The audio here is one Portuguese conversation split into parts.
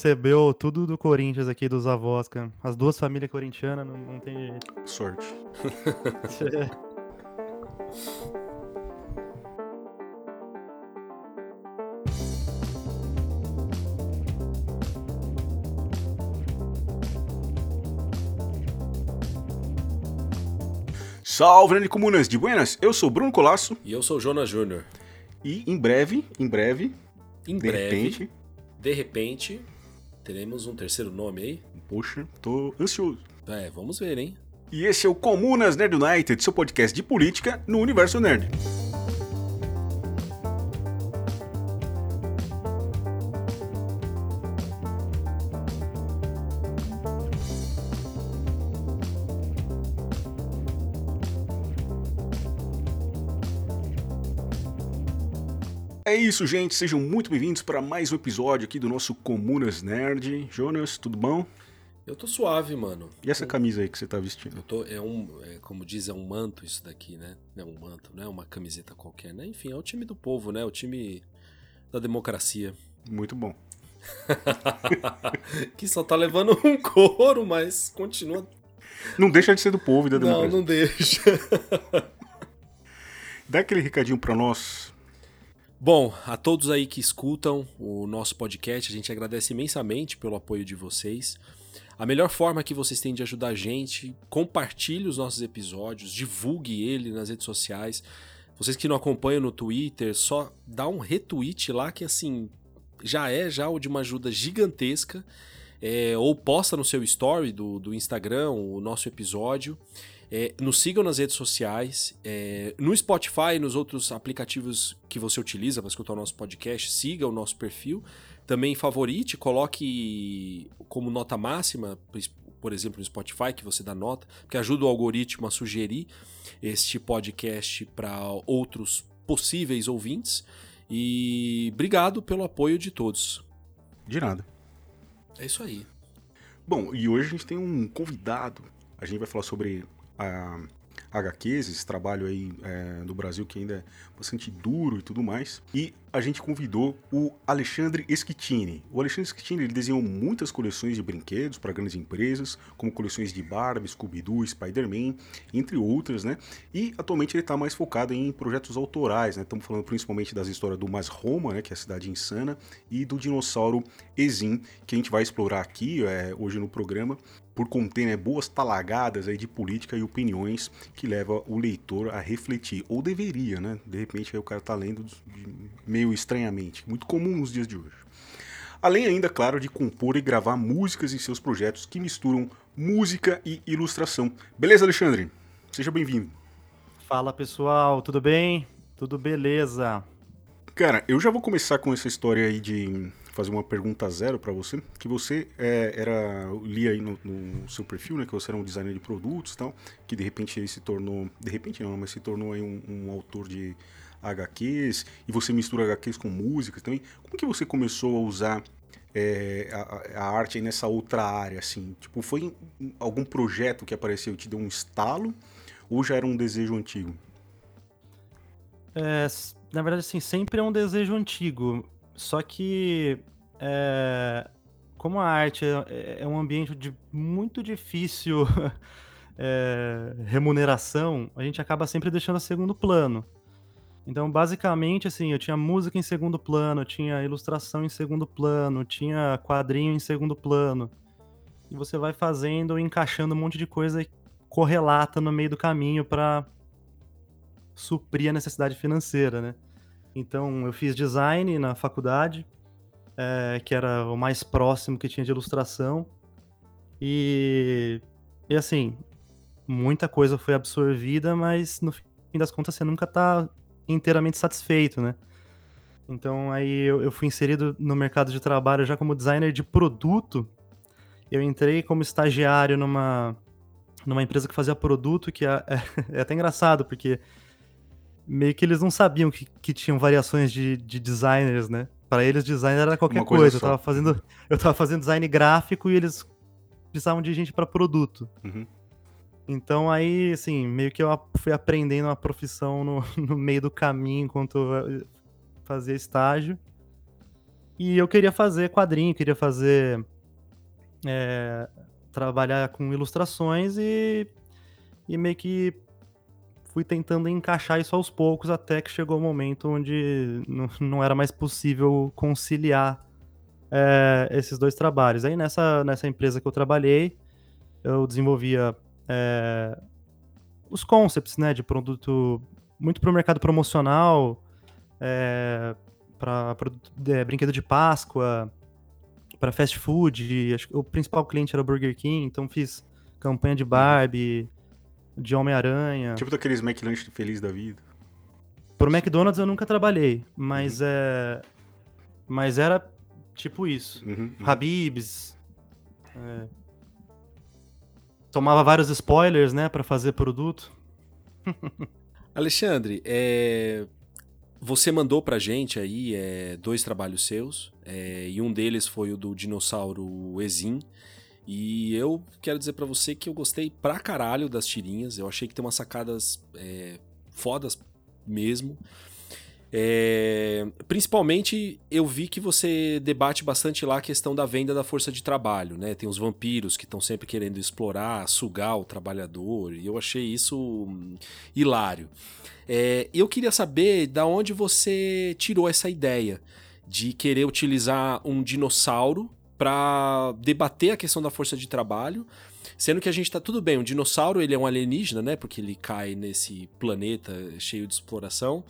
recebeu tudo do Corinthians aqui, dos avós, cara. As duas famílias corintianas, não, não tem jeito. Sorte. Salve, Nerd Comunas de Buenas! Eu sou Bruno Colasso. E eu sou Jonas Júnior. E em breve, em breve, em de breve, repente, de repente, teremos um terceiro nome aí. Poxa, tô ansioso. É, vamos ver, hein? E esse é o Comunas Nerd United, seu podcast de política no universo nerd. Isso, gente. Sejam muito bem-vindos para mais um episódio aqui do nosso Comunas Nerd. Jonas, tudo bom? Eu tô suave, mano. E essa camisa aí que você tá vestindo? Tô, é um, é, como diz, é um manto isso daqui, né? É um manto, não é uma camiseta qualquer, né? Enfim, é o time do povo, né? O time da democracia. Muito bom. que só tá levando um couro, mas continua. Não deixa de ser do povo e da democracia. Não, não deixa. Dá aquele recadinho para nós Bom, a todos aí que escutam o nosso podcast, a gente agradece imensamente pelo apoio de vocês. A melhor forma que vocês têm de ajudar a gente, compartilhe os nossos episódios, divulgue ele nas redes sociais. Vocês que não acompanham no Twitter, só dá um retweet lá que assim já é já de uma ajuda gigantesca. É, ou posta no seu story do, do Instagram o nosso episódio. É, nos sigam nas redes sociais, é, no Spotify e nos outros aplicativos que você utiliza para escutar o nosso podcast, siga o nosso perfil. Também favorite, coloque como nota máxima, por exemplo, no Spotify, que você dá nota, que ajuda o algoritmo a sugerir este podcast para outros possíveis ouvintes. E obrigado pelo apoio de todos. De nada. É isso aí. Bom, e hoje a gente tem um convidado. A gente vai falar sobre a HQs, esse trabalho aí é, do Brasil que ainda é bastante duro e tudo mais. E a gente convidou o Alexandre Schettini. O Alexandre Schettini ele desenhou muitas coleções de brinquedos para grandes empresas, como coleções de Barbie, Scooby-Doo, Spider-Man, entre outras, né? E atualmente ele está mais focado em projetos autorais, né? Estamos falando principalmente das histórias do Mas Roma, né? Que é a cidade insana, e do dinossauro Ezin, que a gente vai explorar aqui é, hoje no programa por conter né, boas talagadas aí de política e opiniões que leva o leitor a refletir, ou deveria, né? De repente aí o cara tá lendo meio estranhamente, muito comum nos dias de hoje. Além ainda, claro, de compor e gravar músicas em seus projetos que misturam música e ilustração. Beleza, Alexandre? Seja bem-vindo. Fala pessoal, tudo bem? Tudo beleza? Cara, eu já vou começar com essa história aí de fazer uma pergunta zero para você, que você é, era, li aí no, no, seu perfil, né, que você era um designer de produtos e tal, que de repente ele se tornou, de repente não, mas se tornou aí um, um autor de HQs, e você mistura HQs com música também. Como que você começou a usar é, a, a, arte nessa outra área, assim? Tipo, foi algum projeto que apareceu e te deu um estalo, ou já era um desejo antigo? É, na verdade, assim, sempre é um desejo antigo. Só que, é, como a arte é, é, um ambiente de muito difícil é, remuneração, a gente acaba sempre deixando a segundo plano. Então, basicamente, assim, eu tinha música em segundo plano, tinha ilustração em segundo plano, tinha quadrinho em segundo plano. E você vai fazendo, encaixando um monte de coisa correlata no meio do caminho para suprir a necessidade financeira, né? Então eu fiz design na faculdade, é, que era o mais próximo que tinha de ilustração. E, e assim, muita coisa foi absorvida, mas no fim das contas você nunca está inteiramente satisfeito, né? Então aí eu, eu, fui inserido no mercado de trabalho já como designer de produto. Eu entrei como estagiário numa, numa empresa que fazia produto, que é, é, é até engraçado, porque meio que eles não sabiam que, que tinham variações de, de designers, né? Para eles, designer era qualquer coisa. coisa. Eu, tava fazendo, eu tava fazendo design gráfico e eles precisavam de gente para produto. Uhum. Então aí, assim, meio que eu fui aprendendo uma profissão no, no meio do caminho enquanto eu fazia estágio. E eu queria fazer quadrinho, queria fazer. É, trabalhar com ilustrações e, e meio que fui tentando encaixar isso aos poucos até que chegou o um momento onde não, não era mais possível conciliar é, esses dois trabalhos. Aí nessa, nessa empresa que eu trabalhei, eu desenvolvia é, os concepts né, de produto muito para o mercado promocional, é, para é, brinquedo de Páscoa, para fast food. Acho que o principal cliente era o Burger King, então fiz campanha de Barbie, de Homem-Aranha. Tipo daqueles McLanche feliz da vida. Pro McDonald's eu nunca trabalhei, mas uhum. é. Mas era tipo isso. Uhum, uhum. Habibs. É... Tomava vários spoilers, né, para fazer produto. Alexandre, é... Você mandou pra gente aí é, dois trabalhos seus, é, e um deles foi o do dinossauro Exim. E eu quero dizer para você que eu gostei pra caralho das tirinhas. Eu achei que tem umas sacadas é, fodas mesmo. É, principalmente eu vi que você debate bastante lá a questão da venda da força de trabalho, né? Tem os vampiros que estão sempre querendo explorar, sugar o trabalhador, e eu achei isso hum, hilário. É, eu queria saber da onde você tirou essa ideia de querer utilizar um dinossauro para debater a questão da força de trabalho, sendo que a gente tá tudo bem, um dinossauro ele é um alienígena, né? Porque ele cai nesse planeta cheio de exploração.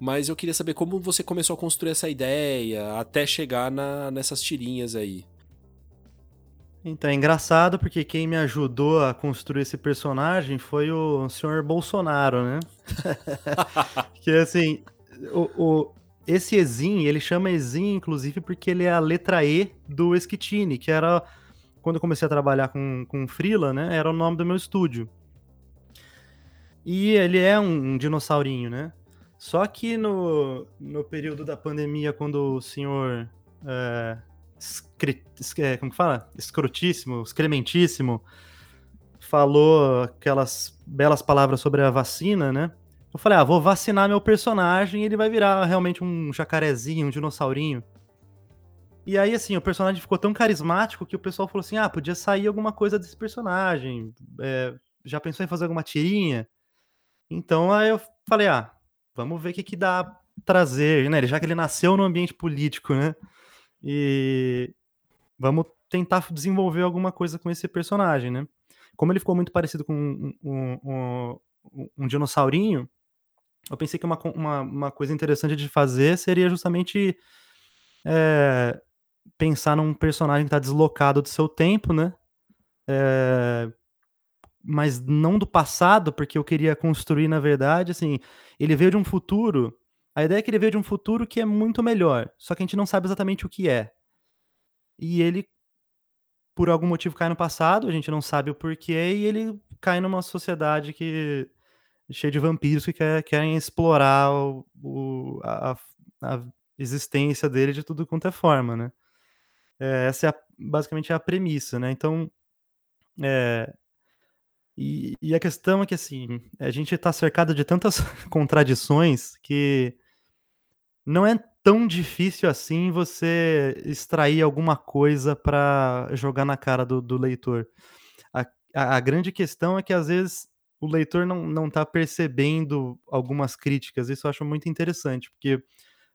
Mas eu queria saber como você começou a construir essa ideia até chegar na, nessas tirinhas aí. Então, é engraçado porque quem me ajudou a construir esse personagem foi o senhor Bolsonaro, né? que assim, o, o, esse Ezin, ele chama Ezin, inclusive, porque ele é a letra E do Esquitini, que era, quando eu comecei a trabalhar com, com Freela, né? Era o nome do meu estúdio. E ele é um, um dinossaurinho, né? Só que no, no período da pandemia, quando o senhor é, é, como que fala? Escrotíssimo, excrementíssimo, falou aquelas belas palavras sobre a vacina, né? Eu falei, ah, vou vacinar meu personagem e ele vai virar realmente um jacarezinho, um dinossaurinho. E aí, assim, o personagem ficou tão carismático que o pessoal falou assim: ah, podia sair alguma coisa desse personagem. É, já pensou em fazer alguma tirinha? Então aí eu falei: ah, vamos ver o que, que dá trazer, né? Já que ele nasceu no ambiente político, né? E vamos tentar desenvolver alguma coisa com esse personagem, né? Como ele ficou muito parecido com um, um, um, um dinossaurinho, eu pensei que uma, uma, uma, coisa interessante de fazer seria justamente é, pensar num personagem que está deslocado do seu tempo, né? É, mas não do passado, porque eu queria construir, na verdade, assim, ele veio de um futuro a ideia é que ele veio de um futuro que é muito melhor, só que a gente não sabe exatamente o que é. E ele, por algum motivo, cai no passado, a gente não sabe o porquê, e ele cai numa sociedade que cheia de vampiros que quer, querem explorar o, o, a, a, existência dele de tudo quanto é forma, né? É, essa é a, basicamente a premissa, né? Então, é, e, e, a questão é que, assim, a gente está cercado de tantas contradições que não é tão difícil assim você extrair alguma coisa para jogar na cara do, do leitor. A, a, a, grande questão é que às vezes o leitor não, não tá percebendo algumas críticas. Isso eu acho muito interessante, porque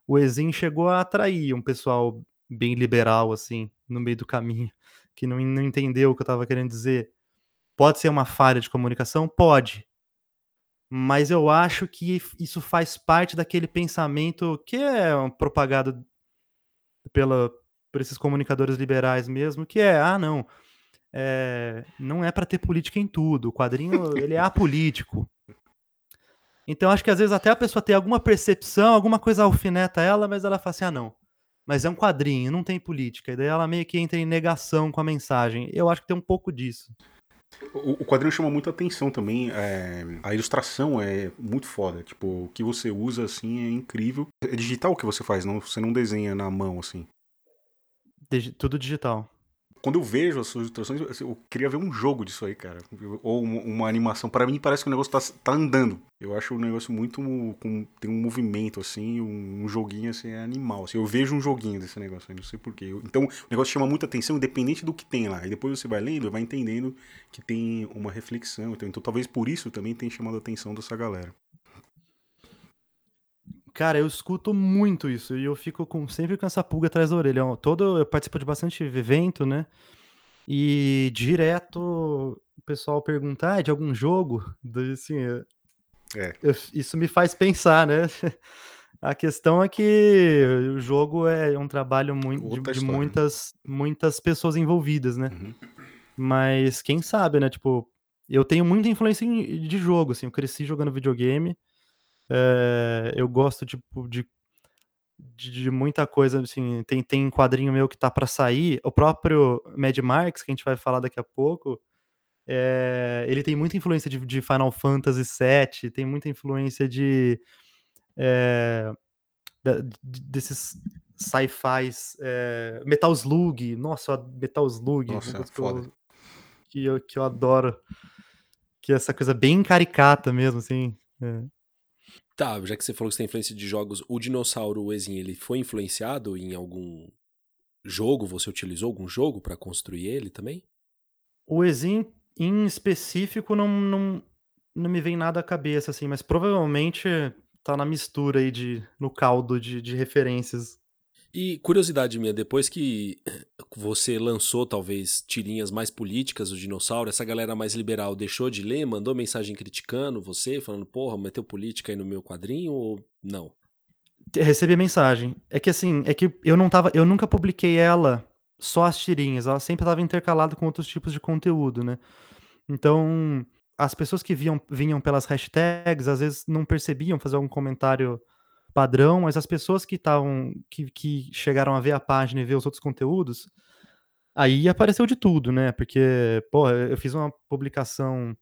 o Exim chegou a atrair um pessoal bem liberal, assim, no meio do caminho, que não, não entendeu o que eu estava querendo dizer. Pode ser uma falha de comunicação? Pode mas eu acho que isso faz parte daquele pensamento que é propagado pela, por esses comunicadores liberais mesmo, que é, ah, não, é, não é para ter política em tudo, o quadrinho ele é apolítico. Então acho que às vezes até a pessoa tem alguma percepção, alguma coisa alfineta ela, mas ela fala assim, ah, não, mas é um quadrinho, não tem política, e daí ela meio que entra em negação com a mensagem. Eu acho que tem um pouco disso. O, quadrinho chama muita atenção também. É, a ilustração é muito foda. Tipo, o que você usa assim é incrível. É digital o que você faz, não? Você não desenha na mão assim. Digi tudo digital. Quando eu vejo as suas ilustrações, assim, eu queria ver um jogo disso aí, cara. Ou uma animação. Para mim parece que o negócio tá, tá andando. Eu acho o negócio muito. Com, tem um movimento, assim, um, joguinho assim, é animal. Assim, eu vejo um joguinho desse negócio aí, não sei porquê. Então, o negócio chama muita atenção, independente do que tem lá. E depois você vai lendo, vai entendendo que tem uma reflexão. Então, então talvez por isso também tenha chamado a atenção dessa galera. Cara, eu escuto muito isso e eu fico com, sempre com essa pulga atrás da orelha. Todo, eu participo de bastante evento, né? E direto o pessoal pergunta ah, de algum jogo. Assim, é. Eu, isso me faz pensar, né? A questão é que o jogo é um trabalho muito, de, de, muitas, muitas pessoas envolvidas, né? Uhum. Mas quem sabe, né? Tipo, eu tenho muita influência de jogo, assim. Eu cresci jogando videogame. É, eu gosto tipo, de, de, de, muita coisa, assim, tem, tem quadrinho meu que tá para sair, o próprio Mad Max, que a gente vai falar daqui a pouco, é, ele tem muita influência de, de, Final Fantasy VII, tem muita influência de... É, desses sci-fis, é, Metal Slug, nossa, Metal Slug, nossa, que, eu, que, eu, que eu adoro, que é essa coisa bem caricata mesmo, assim, é. Tá, já que você falou que você tem influência de jogos, o dinossauro o Ezin, ele foi influenciado em algum jogo? Você utilizou algum jogo para construir ele também? O Ezin, em específico, não, não, não me vem nada à cabeça, assim, mas provavelmente tá na mistura aí de, no caldo de, de referências e curiosidade minha, depois que você lançou talvez tirinhas mais políticas do dinossauro, essa galera mais liberal deixou de ler, mandou mensagem criticando você, falando, porra, meteu política aí no meu quadrinho ou não? Recebi mensagem. É que assim, é que eu não tava, eu nunca publiquei ela só as tirinhas, ela sempre estava intercalada com outros tipos de conteúdo, né? Então, as pessoas que viam, vinham pelas hashtags, às vezes não percebiam fazer algum comentário padrão, mas as pessoas que estavam que, que chegaram a ver a página e ver os outros conteúdos, aí apareceu de tudo, né? Porque, pô, eu fiz uma publicação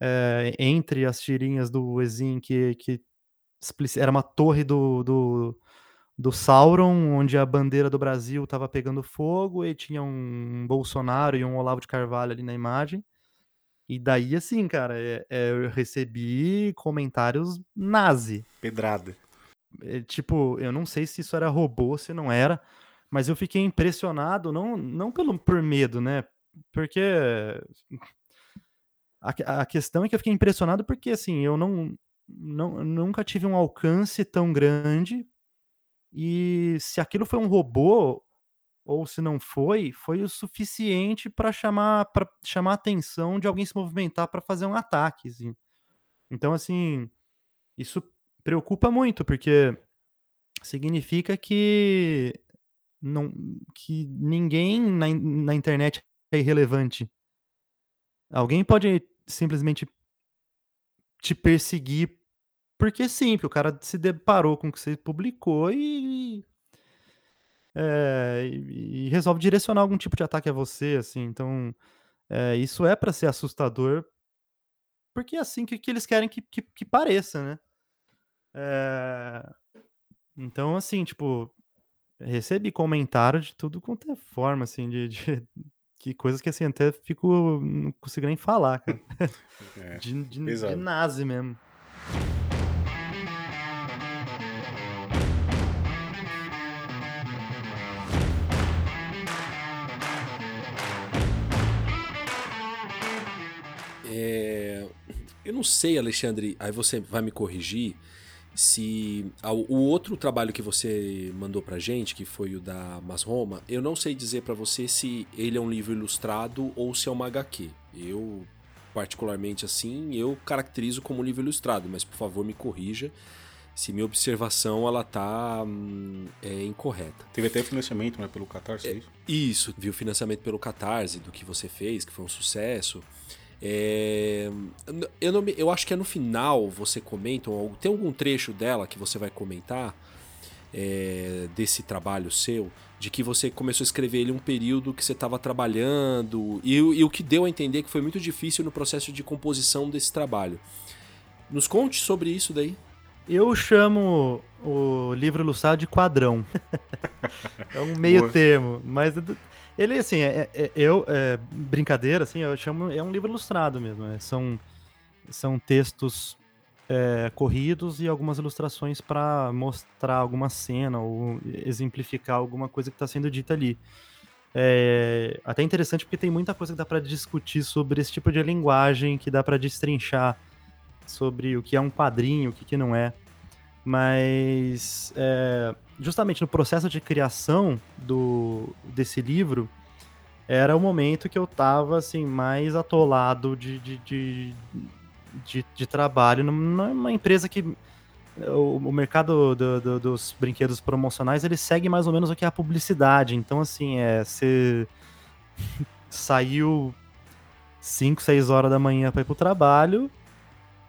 é, entre as tirinhas do Exin que, que era uma torre do, do, do Sauron, onde a bandeira do Brasil estava pegando fogo e tinha um Bolsonaro e um Olavo de Carvalho ali na imagem. E daí, assim, cara, é, é, eu recebi comentários nazi. Pedrada. É, tipo, eu não sei se isso era robô, se não era, mas eu fiquei impressionado, não, não pelo, por medo, né? Porque a, a questão é que eu fiquei impressionado porque, assim, eu não, não nunca tive um alcance tão grande e se aquilo foi um robô ou se não foi, foi o suficiente para chamar para chamar a atenção de alguém se movimentar para fazer um ataque. Assim. Então, assim, isso preocupa muito, porque significa que, não, que ninguém na, na internet é irrelevante. Alguém pode simplesmente te perseguir porque sim, porque o cara se deparou com o que você publicou e, é, e, resolve direcionar algum tipo de ataque a você, assim. Então, é, isso é para ser assustador, porque é assim que, que eles querem que, que, que pareça, né? É... Então, assim, tipo, recebi comentário de tudo quanto é forma, assim, de, de que coisas que, assim, até fico, não consigo nem falar, cara. É, de, de, de nazi mesmo. É, eu não sei, Alexandre, aí você vai me corrigir se o outro trabalho que você mandou pra gente, que foi o da Mas Roma, eu não sei dizer para você se ele é um livro ilustrado ou se é uma HQ. Eu particularmente assim, eu caracterizo como um livro ilustrado, mas por favor me corrija se minha observação ela tá hum, é, incorreta. Teve até financiamento né, pelo Catarse, é, é isso? Isso, viu financiamento pelo Catarse do que você fez, que foi um sucesso. É, eu, não, eu acho que é no final você comenta, tem algum trecho dela que você vai comentar é, desse trabalho seu, de que você começou a escrever ele um período que você estava trabalhando e, e, o que deu a entender que foi muito difícil no processo de composição desse trabalho. Nos conte sobre isso daí. Eu chamo o livro ilustrado de quadrão. é um meio Boa. termo, mas Ele, assim, é, é, eu, é, brincadeira, assim, eu chamo, é um livro ilustrado mesmo. Né? São, são textos é, corridos e algumas ilustrações para mostrar alguma cena ou exemplificar alguma coisa que está sendo dita ali. É até interessante porque tem muita coisa que dá para discutir sobre esse tipo de linguagem, que dá para destrinchar sobre o que é um quadrinho, o que, que não é. Mas é, justamente no processo de criação do, desse livro, era o momento que eu tava assim, mais atolado de, de, de, de, de trabalho numa empresa que o, o mercado do, do, dos brinquedos promocionais ele segue mais ou menos o que é a publicidade. Então, assim, é você saiu 5, 6 horas da manhã para ir pro trabalho.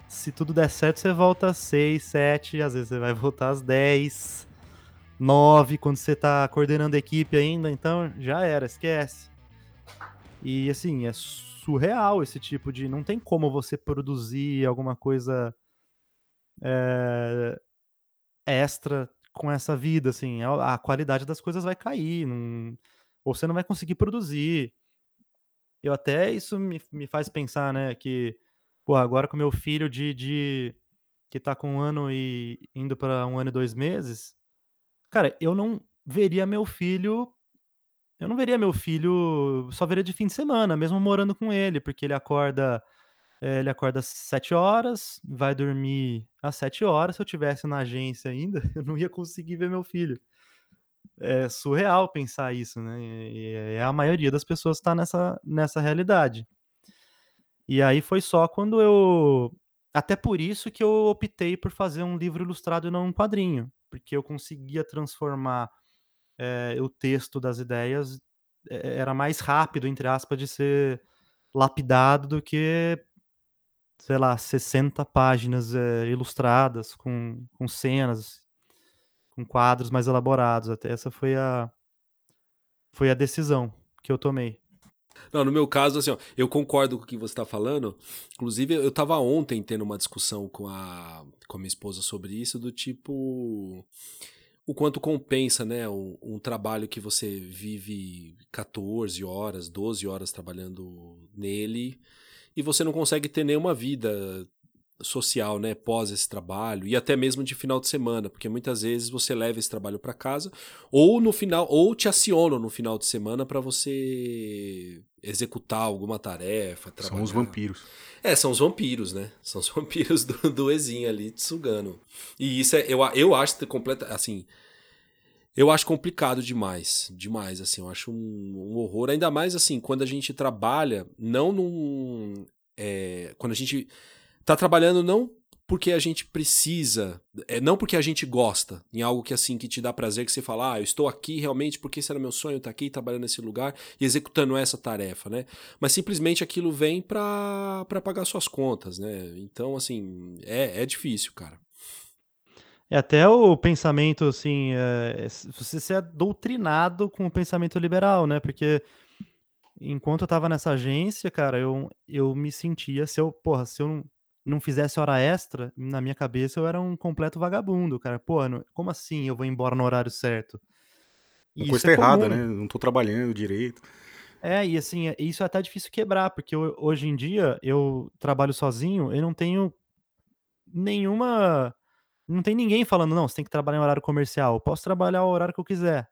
Se tudo der certo, você volta às 6, 7, às vezes você vai voltar às 10, 9, quando você tá coordenando a equipe ainda, então já era, esquece. E assim, é surreal esse tipo de. Não tem como você produzir alguma coisa é, extra com essa vida, assim, a, qualidade das coisas vai cair, não, ou você não vai conseguir produzir. Eu até isso me, me faz pensar, né, que pô, agora com meu filho de, de que tá com um ano e indo para um ano e dois meses, cara, eu não veria meu filho eu não veria meu filho, só veria de fim de semana, mesmo morando com ele, porque ele acorda é, ele acorda às 7 horas, vai dormir às 7 horas. Se eu tivesse na agência ainda, eu não ia conseguir ver meu filho. É surreal pensar isso, né? E a maioria das pessoas está nessa, nessa realidade. E aí foi só quando eu. Até por isso que eu optei por fazer um livro ilustrado e não um quadrinho, porque eu conseguia transformar é, o texto das ideias, é, era mais rápido, entre aspas, de ser lapidado do que sei lá, 60 páginas é, ilustradas com, com cenas, com quadros mais elaborados. Até essa foi a foi a decisão que eu tomei. Não, no meu caso, assim, ó, eu concordo com o que você está falando. Inclusive, eu estava ontem tendo uma discussão com a, com a minha esposa sobre isso, do tipo. O quanto compensa, né? Um, um trabalho que você vive 14 horas, 12 horas trabalhando nele e você não consegue ter nenhuma vida social, né, pós esse trabalho e até mesmo de final de semana, porque muitas vezes você leva esse trabalho para casa ou no final ou te acionam no final de semana para você executar alguma tarefa, trabalhar. São os vampiros. É, são os vampiros, né? São os vampiros do, do Ezinho ali te sugando. E isso é eu, eu acho completa assim, eu acho complicado demais, demais, assim, eu acho um, um horror, ainda mais assim, quando a gente trabalha, não num. É, quando a gente tá trabalhando não porque a gente precisa, é, não porque a gente gosta, em algo que assim, que te dá prazer, que você fala, ah, eu estou aqui realmente porque esse era meu sonho, estar tá aqui trabalhando nesse lugar e executando essa tarefa, né? Mas simplesmente aquilo vem para pagar suas contas, né? Então, assim, é, é difícil, cara. É até o pensamento, assim, é, você ser doutrinado com o pensamento liberal, né? Porque enquanto eu tava nessa agência, cara, eu, eu me sentia, se eu, porra, se eu não fizesse hora extra, na minha cabeça eu era um completo vagabundo, cara. Pô, como assim eu vou embora no horário certo? Uma coisa tá é errada, né? Não tô trabalhando direito. É, e assim, é, isso é até difícil quebrar, porque hoje em dia eu trabalho sozinho, eu não tenho nenhuma não tem ninguém falando, não, você tem que trabalhar em horário comercial. Eu posso trabalhar o horário que eu quiser.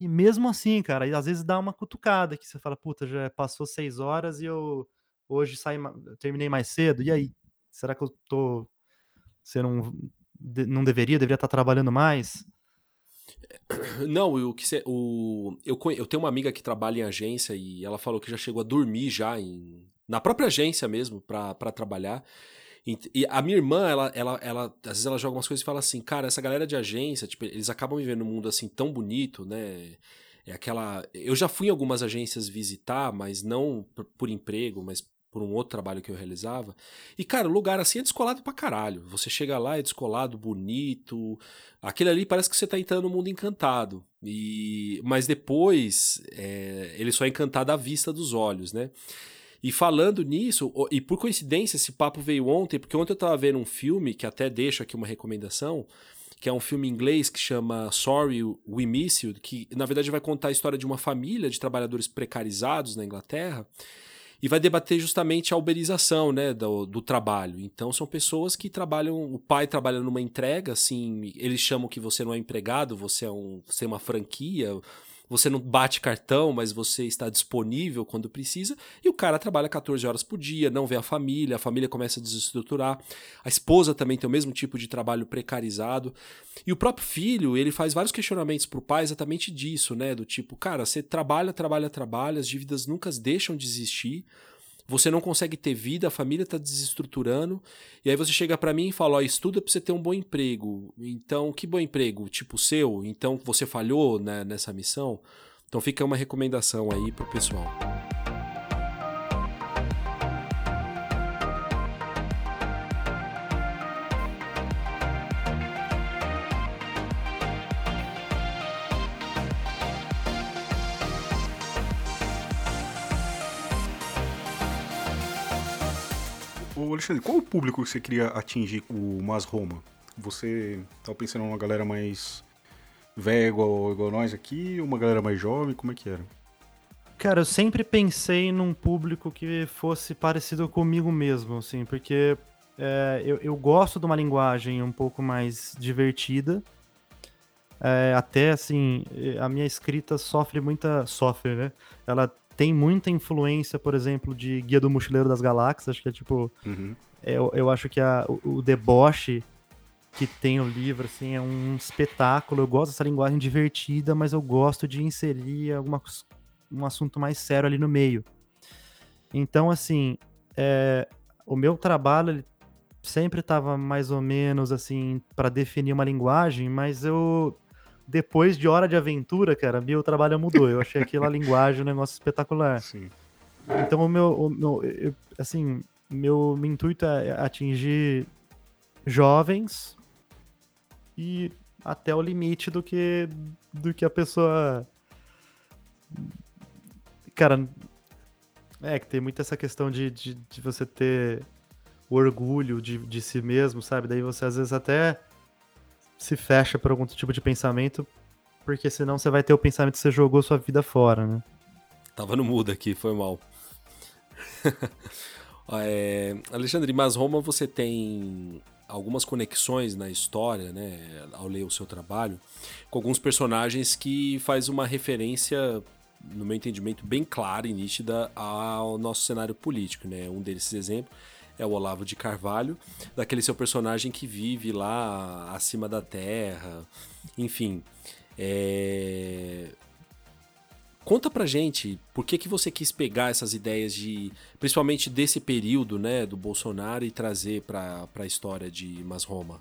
E mesmo assim, cara, às vezes dá uma cutucada que você fala, puta, já passou seis horas e eu hoje saí, terminei mais cedo. E aí? Será que eu tô. Você não, não deveria? Deveria estar trabalhando mais? Não, o que cê, o, eu, eu tenho uma amiga que trabalha em agência e ela falou que já chegou a dormir já em, na própria agência mesmo para trabalhar. E a minha irmã, ela, ela, ela, às vezes ela joga umas coisas e fala assim, cara, essa galera de agência, tipo, eles acabam vivendo um mundo assim tão bonito, né? É aquela. Eu já fui em algumas agências visitar, mas não por emprego, mas por um outro trabalho que eu realizava. E, cara, o lugar assim é descolado pra caralho. Você chega lá, é descolado, bonito. Aquele ali parece que você tá entrando no mundo encantado. E... Mas depois, é... ele só é encantado à vista dos olhos, né? E falando nisso, e por coincidência esse papo veio ontem, porque ontem eu tava vendo um filme, que até deixo aqui uma recomendação, que é um filme inglês que chama Sorry We Miss You, que na verdade vai contar a história de uma família de trabalhadores precarizados na Inglaterra e vai debater justamente a uberização né, do, do, trabalho. Então são pessoas que trabalham, o pai trabalha numa entrega, assim, eles chamam que você não é empregado, você é um, você é uma franquia, você não bate cartão, mas você está disponível quando precisa, e o cara trabalha 14 horas por dia, não vê a família, a família começa a desestruturar, a esposa também tem o mesmo tipo de trabalho precarizado, e o próprio filho, ele faz vários questionamentos pro pai exatamente disso, né, do tipo, cara, você trabalha, trabalha, trabalha, as dívidas nunca deixam de existir, você não consegue ter vida, a família está desestruturando, e aí você chega para mim e fala: ó, estuda para você ter um bom emprego. Então, que bom emprego? Tipo seu? Então você falhou né, nessa missão? Então fica uma recomendação aí pro pessoal. Alexandre, qual o público que você queria atingir com o Mas Roma? Você tava pensando em uma galera mais velha igual, igual nós aqui, uma galera mais jovem? Como é que era? Cara, eu sempre pensei num público que fosse parecido comigo mesmo, assim, porque é, eu, eu, gosto de uma linguagem um pouco mais divertida. É, até assim, a minha escrita sofre muita. sofre, né? Ela tem muita influência, por exemplo, de Guia do Mochileiro das Galáxias, acho que é tipo. Uhum. Eu, eu acho que a, o, o deboche que tem o livro, assim, é um espetáculo. Eu gosto dessa linguagem divertida, mas eu gosto de inserir alguma, um assunto mais sério ali no meio. Então, assim, é, o meu trabalho ele sempre estava mais ou menos assim para definir uma linguagem, mas eu depois de Hora de Aventura, cara, meu trabalho mudou. Eu achei aquela linguagem um negócio espetacular. Sim. Então, o meu, o meu eu, assim, meu, meu intuito é atingir jovens e até o limite do que do que a pessoa cara é que tem muito essa questão de, de, de você ter o orgulho de, de si mesmo, sabe? Daí você às vezes até se fecha para algum tipo de pensamento, porque senão você vai ter o pensamento que você jogou sua vida fora, né? Tava no mudo aqui, foi mal. é, Alexandre, mas Roma você tem algumas conexões na história, né, ao ler o seu trabalho, com alguns personagens que faz uma referência, no meu entendimento, bem clara e nítida ao nosso cenário político, né? Um desses exemplos é o Olavo de Carvalho, daquele seu personagem que vive lá acima da terra, enfim. É... Conta pra gente por que, que você quis pegar essas ideias de, principalmente desse período, né, do Bolsonaro e trazer pra, pra história de Mas Roma.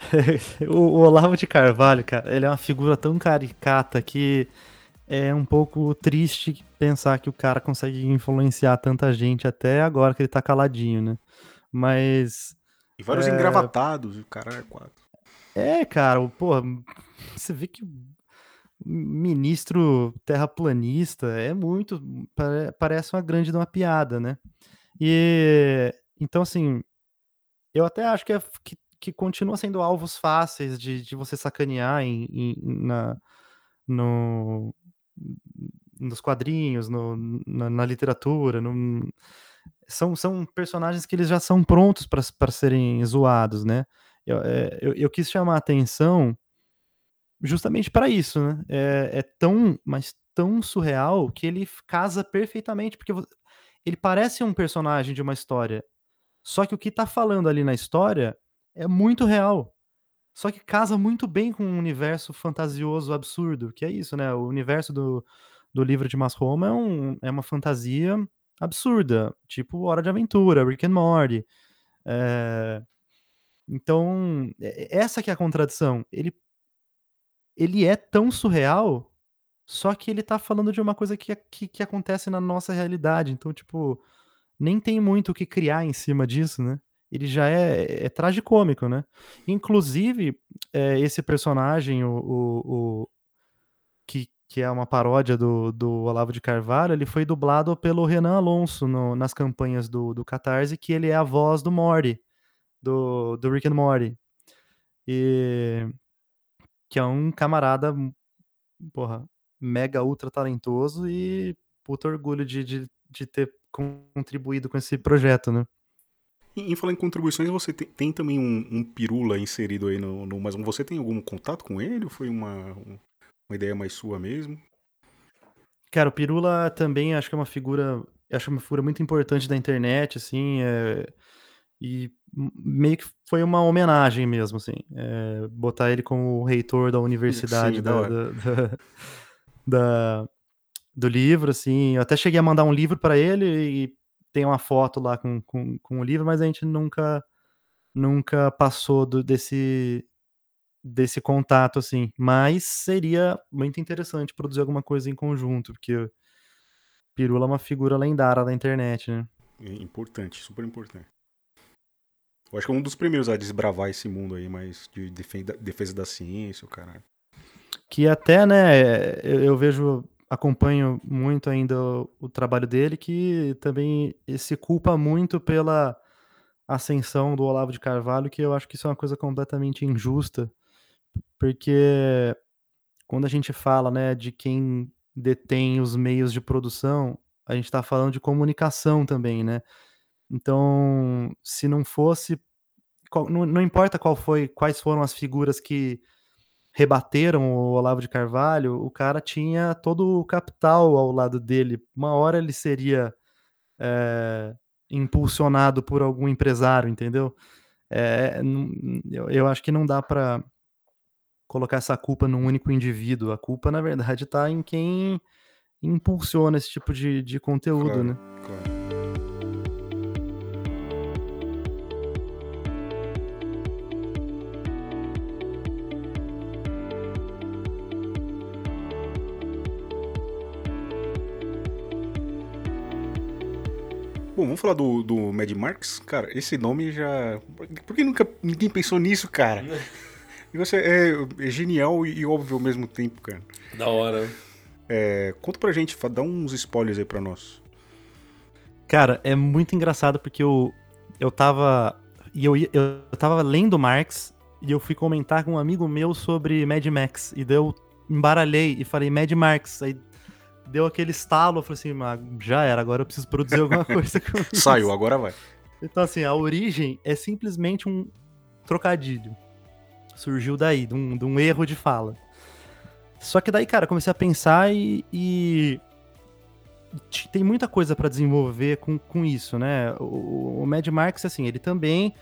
o, o Olavo de Carvalho, cara, ele é uma figura tão caricata que é um pouco triste pensar que o cara consegue influenciar tanta gente até agora que ele tá caladinho, né? Mas. E vários é... engravatados, o cara é quatro. É, cara, porra, você vê que ministro terraplanista é muito. Parece uma grande de uma piada, né? E. Então, assim. Eu até acho que, é, que, que continua sendo alvos fáceis de, de você sacanear em, em na, no, nos quadrinhos, no, na, na, literatura, no, são, são personagens que eles já são prontos para serem zoados, né? Eu, é, eu, eu, quis chamar a atenção justamente para isso, né? É, é, tão, mas tão surreal que ele casa perfeitamente, porque ele parece um personagem de uma história, só que o que tá falando ali na história é muito real. Só que casa muito bem com um universo fantasioso absurdo, que é isso, né? O universo do, do livro de Mas Roma é, um, é uma fantasia absurda, tipo Hora de Aventura, Rick and Morty. É... Então, essa que é a contradição. Ele, ele é tão surreal, só que ele tá falando de uma coisa que, que, que acontece na nossa realidade. Então, tipo, nem tem muito o que criar em cima disso, né? Ele já é, é tragicômico, né? Inclusive, é, esse personagem, o, o, o, que, que é uma paródia do, do Olavo de Carvalho, ele foi dublado pelo Renan Alonso no, nas campanhas do, do Catarse, que ele é a voz do Morty, do, do Rick and Morty. e que é um camarada, porra, mega ultra talentoso e puta orgulho de, de, de ter contribuído com esse projeto, né? Em, em falar em contribuições, você tem, tem também um, um, pirula inserido aí no, no. Mas você tem algum contato com ele ou foi uma, uma ideia mais sua mesmo? Cara, o Pirula também acho que é uma figura. Acho uma figura muito importante da internet, assim. É, e meio que foi uma homenagem mesmo, assim. É, botar ele como reitor da universidade Sim, da, da, da, da, do livro, assim. Eu até cheguei a mandar um livro para ele e tem uma foto lá com, com, com o livro, mas a gente nunca nunca passou do, desse desse contato assim, mas seria muito interessante produzir alguma coisa em conjunto, porque Pirula é uma figura lendária da internet, né? É importante, super importante. Eu acho que é um dos primeiros a desbravar esse mundo aí, mas de defesa, defesa da ciência, o cara. Que até, né, eu, eu vejo acompanho muito ainda o, o, trabalho dele, que também se culpa muito pela ascensão do Olavo de Carvalho, que eu acho que isso é uma coisa completamente injusta, porque quando a gente fala né, de quem detém os meios de produção, a gente está falando de comunicação também, né? Então, se não fosse, não, não importa qual foi, quais foram as figuras que rebateram o Olavo de Carvalho, o cara tinha todo o capital ao lado dele. Uma hora ele seria é, impulsionado por algum empresário, entendeu? É, eu, eu, acho que não dá para colocar essa culpa num único indivíduo. A culpa, na verdade, está em quem impulsiona esse tipo de, de conteúdo, claro, né? Claro. Bom, vamos falar do, do Mad Marx. Cara, esse nome já. Por que nunca ninguém pensou nisso, cara? E você é, é, genial e óbvio ao mesmo tempo, cara. Da hora. É, conta pra gente, dá uns spoilers aí pra nós. Cara, é muito engraçado porque eu, eu tava. E eu, eu, eu tava lendo Marx e eu fui comentar com um amigo meu sobre Mad Max. E daí eu embaralhei e falei Mad Max. Aí deu aquele estalo, eu falei assim, ah, já era, agora eu preciso produzir alguma coisa com isso. Saiu, agora vai. Então, assim, a origem é simplesmente um trocadilho. Surgiu daí, de um, de um erro de fala. Só que daí, cara, comecei a pensar e, e tem muita coisa para desenvolver com, com isso, né? O, o Mad Marx, assim, ele também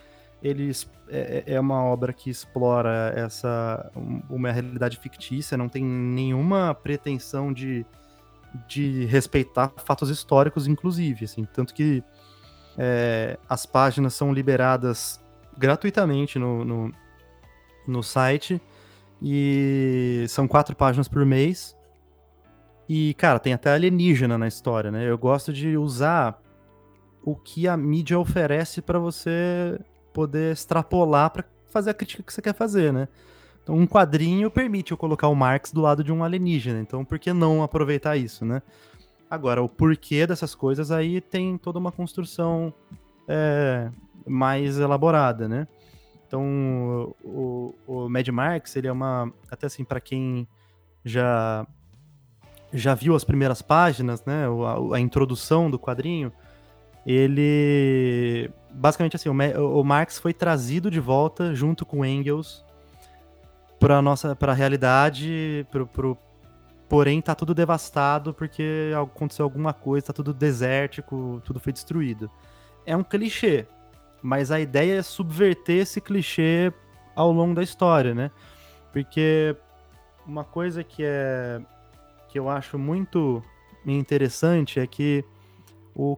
ele é, é, é uma obra que explora essa uma realidade fictícia, não tem nenhuma pretensão de de respeitar fatos históricos, inclusive, assim, tanto que é, as páginas são liberadas gratuitamente no, no, no, site e são quatro páginas por mês. E, cara, tem até alienígena na história, né? Eu gosto de usar o que a mídia oferece para você poder extrapolar para fazer a crítica que você quer fazer, né? Então, um quadrinho permite eu colocar o Marx do lado de um alienígena. Então, por que não aproveitar isso, né? Agora, o porquê dessas coisas aí tem toda uma construção é, mais elaborada, né? Então, o, o Mad Marx, ele é uma... Até assim, para quem já, já viu as primeiras páginas, né? A, a introdução do quadrinho, ele... Basicamente assim, o, o Marx foi trazido de volta junto com Engels para nossa para a realidade, pro, pro, porém tá tudo devastado porque aconteceu alguma coisa, tá tudo desértico, tudo foi destruído. É um clichê, mas a ideia é subverter esse clichê ao longo da história, né? Porque uma coisa que é que eu acho muito interessante é que o,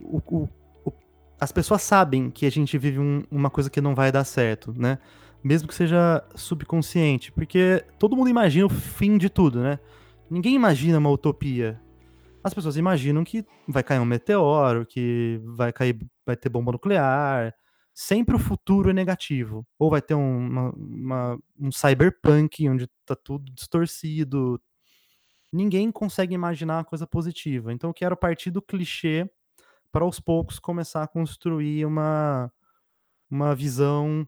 o, o, as pessoas sabem que a gente vive um, uma coisa que não vai dar certo, né? Mesmo que seja subconsciente, porque todo mundo imagina o fim de tudo, né? Ninguém imagina uma utopia. As pessoas imaginam que vai cair um meteoro, que vai cair, vai ter bomba nuclear. Sempre o futuro é negativo. Ou vai ter um, uma, uma, um cyberpunk onde tá tudo distorcido. Ninguém consegue imaginar uma coisa positiva. Então eu quero partir do clichê para aos poucos começar a construir uma, uma visão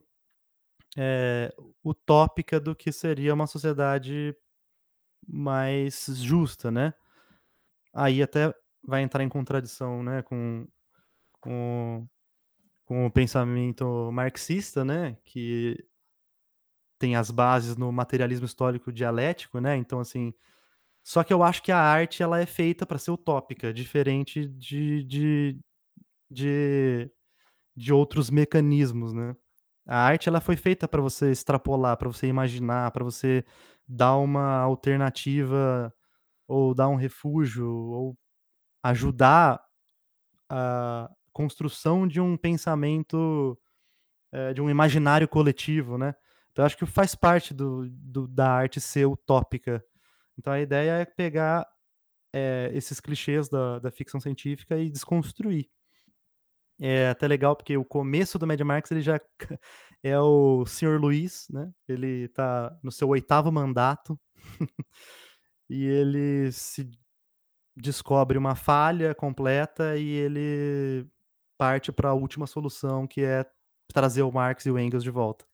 é, utópica do que seria uma sociedade mais justa, né? Aí até vai entrar em contradição, né, com, com, com o pensamento marxista, né, que tem as bases no materialismo histórico dialético, né? Então assim, só que eu acho que a arte ela é feita para ser utópica, diferente de, de, de, de outros mecanismos, né? A arte ela foi feita para você extrapolar, para você imaginar, para você dar uma alternativa ou dar um refúgio ou ajudar a construção de um pensamento, é, de um imaginário coletivo, né? Então acho que faz parte do, do, da arte ser utópica. Então a ideia é pegar é, esses clichês da, da ficção científica e desconstruir. É até legal porque o começo do Mad Max ele já é o Sr. Luiz, né? Ele tá no seu oitavo mandato e ele se descobre uma falha completa e ele parte para a última solução que é trazer o Marx e o Engels de volta.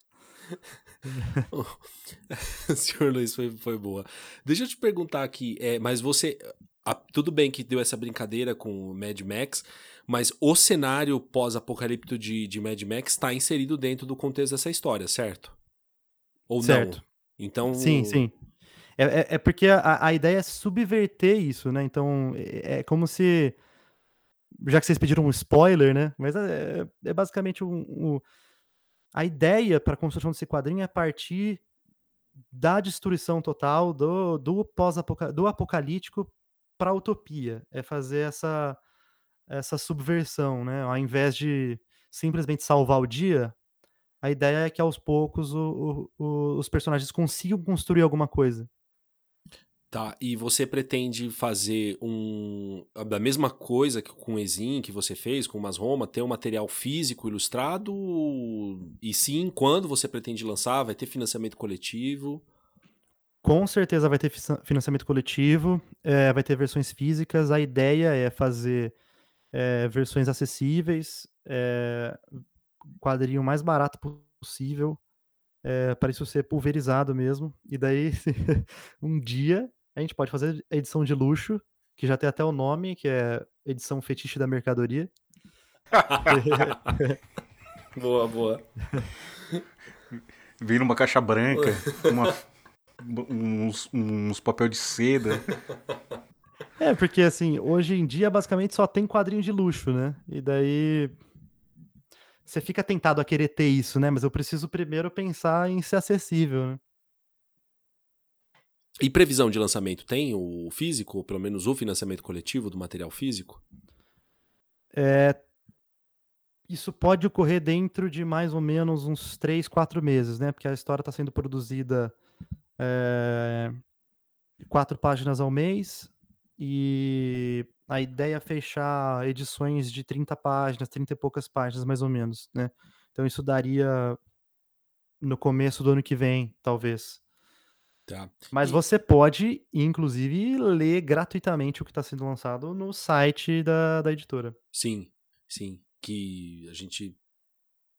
Senhor Luiz, foi, foi boa. Deixa eu te perguntar aqui, é, mas você. A, tudo bem que deu essa brincadeira com o Mad Max, mas o cenário pós-apocalíptico de, de Mad Max está inserido dentro do contexto dessa história, certo? Ou certo. não? Então. Sim, sim. É, é, é porque a, a, ideia é subverter isso, né? Então, é, é, como se. Já que vocês pediram um spoiler, né? Mas é, é basicamente um, um, a ideia para a construção desse quadrinho é partir da destruição total, do, do pós do apocalíptico para a utopia. É fazer essa essa subversão, né? Ao invés de simplesmente salvar o dia, a ideia é que aos poucos o, o, os personagens consigam construir alguma coisa. Tá, e você pretende fazer um da mesma coisa que com o Exim que você fez, com o Mas Roma, ter um material físico ilustrado? E sim, quando você pretende lançar? Vai ter financiamento coletivo? Com certeza vai ter financiamento coletivo, é, vai ter versões físicas. A ideia é fazer é, versões acessíveis, é, quadrinho mais barato possível, é, para isso ser pulverizado mesmo. E daí, um dia, a gente pode fazer edição de luxo, que já tem até o nome, que é edição fetiche da mercadoria. boa, boa. Vem numa caixa branca, uma, uns, uns papel de seda. É, porque assim, hoje em dia basicamente só tem quadrinho de luxo, né? E daí você fica tentado a querer ter isso, né? Mas eu preciso primeiro pensar em ser acessível, né? E previsão de lançamento tem o físico, ou pelo menos o financiamento coletivo do material físico? É, isso pode ocorrer dentro de mais ou menos uns 3, 4 meses, né? Porque a história está sendo produzida é, quatro páginas ao mês e a ideia é fechar edições de 30 páginas, 30 e poucas páginas mais ou menos, né? Então isso daria no começo do ano que vem, talvez. Tá. Mas e... você pode, inclusive, ler gratuitamente o que está sendo lançado no site da, da editora. Sim, sim. Que a gente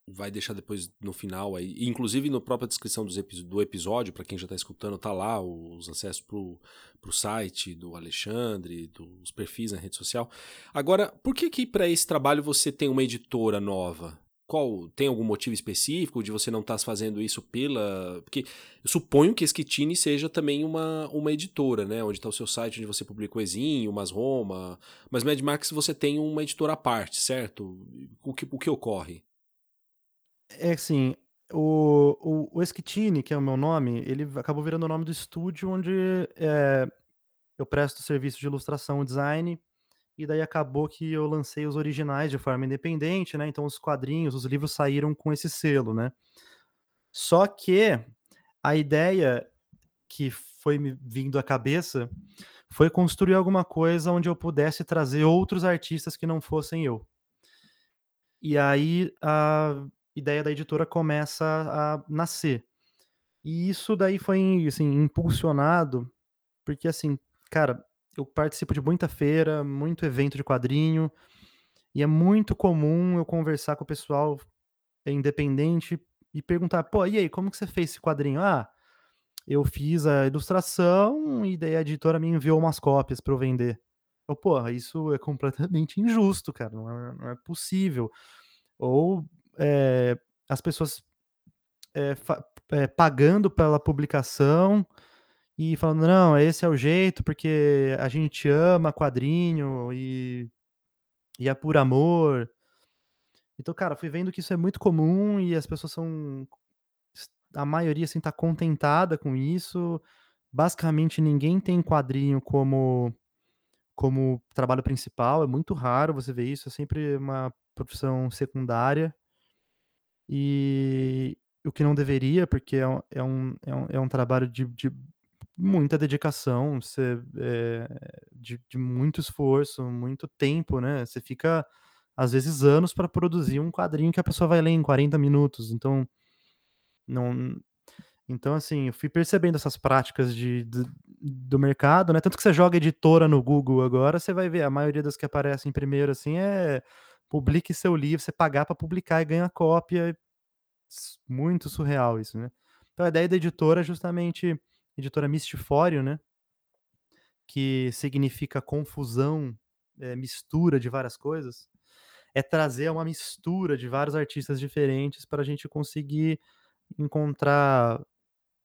vai deixar depois no final aí, inclusive na própria descrição do episódio, para quem já está escutando, tá lá os acessos pro, pro site do Alexandre, dos perfis na rede social. Agora, por que que para esse trabalho você tem uma editora nova? Qual tem algum motivo específico de você não estar tá fazendo isso pela. Porque eu suponho que a Skitini seja também uma, uma editora, né? Onde está o seu site, onde você publica o Exinho, Mas Roma. Mas Mad Max você tem uma editora à parte, certo? O que, o que ocorre? É assim, o, o, o Esquitini, que é o meu nome, ele acabou virando o nome do estúdio onde é, eu presto serviço de ilustração e design e daí acabou que eu lancei os originais de forma independente, né? Então os quadrinhos, os livros saíram com esse selo, né? Só que a ideia que foi me vindo à cabeça foi construir alguma coisa onde eu pudesse trazer outros artistas que não fossem eu. E aí a ideia da editora começa a nascer. E isso daí foi assim impulsionado porque assim, cara, eu participo de muita feira, muito evento de quadrinho, e é muito comum eu conversar com o pessoal independente e perguntar, pô, e aí, como que você fez esse quadrinho? Ah, eu fiz a ilustração e daí a editora me enviou umas cópias para eu vender. Eu, porra, isso é completamente injusto, cara, não é, não é possível. Ou é, as pessoas é, é, pagando pela publicação e falando, não, esse é o jeito, porque a gente ama quadrinho e, e é por amor. Então, cara, fui vendo que isso é muito comum e as pessoas são. A maioria, assim, tá contentada com isso. Basicamente, ninguém tem quadrinho como, como trabalho principal. É muito raro você ver isso. É sempre uma profissão secundária. E o que não deveria, porque é um, é um, é um, é um trabalho de, de muita dedicação, você, é, de, de muito esforço, muito tempo, né? Você fica, às vezes, anos para produzir um quadrinho que a pessoa vai ler em 40 minutos. Então, não. Então, assim, eu fui percebendo essas práticas de, de, do mercado, né? Tanto que você joga editora no Google agora, você vai ver, a maioria das que aparecem primeiro, assim, é publique seu livro, você pagar para publicar e ganhar cópia. Muito surreal isso, né? Então a ideia da editora é justamente editora Mistifório, né? Que significa confusão, é, mistura de várias coisas. É trazer uma mistura de vários artistas diferentes para a gente conseguir encontrar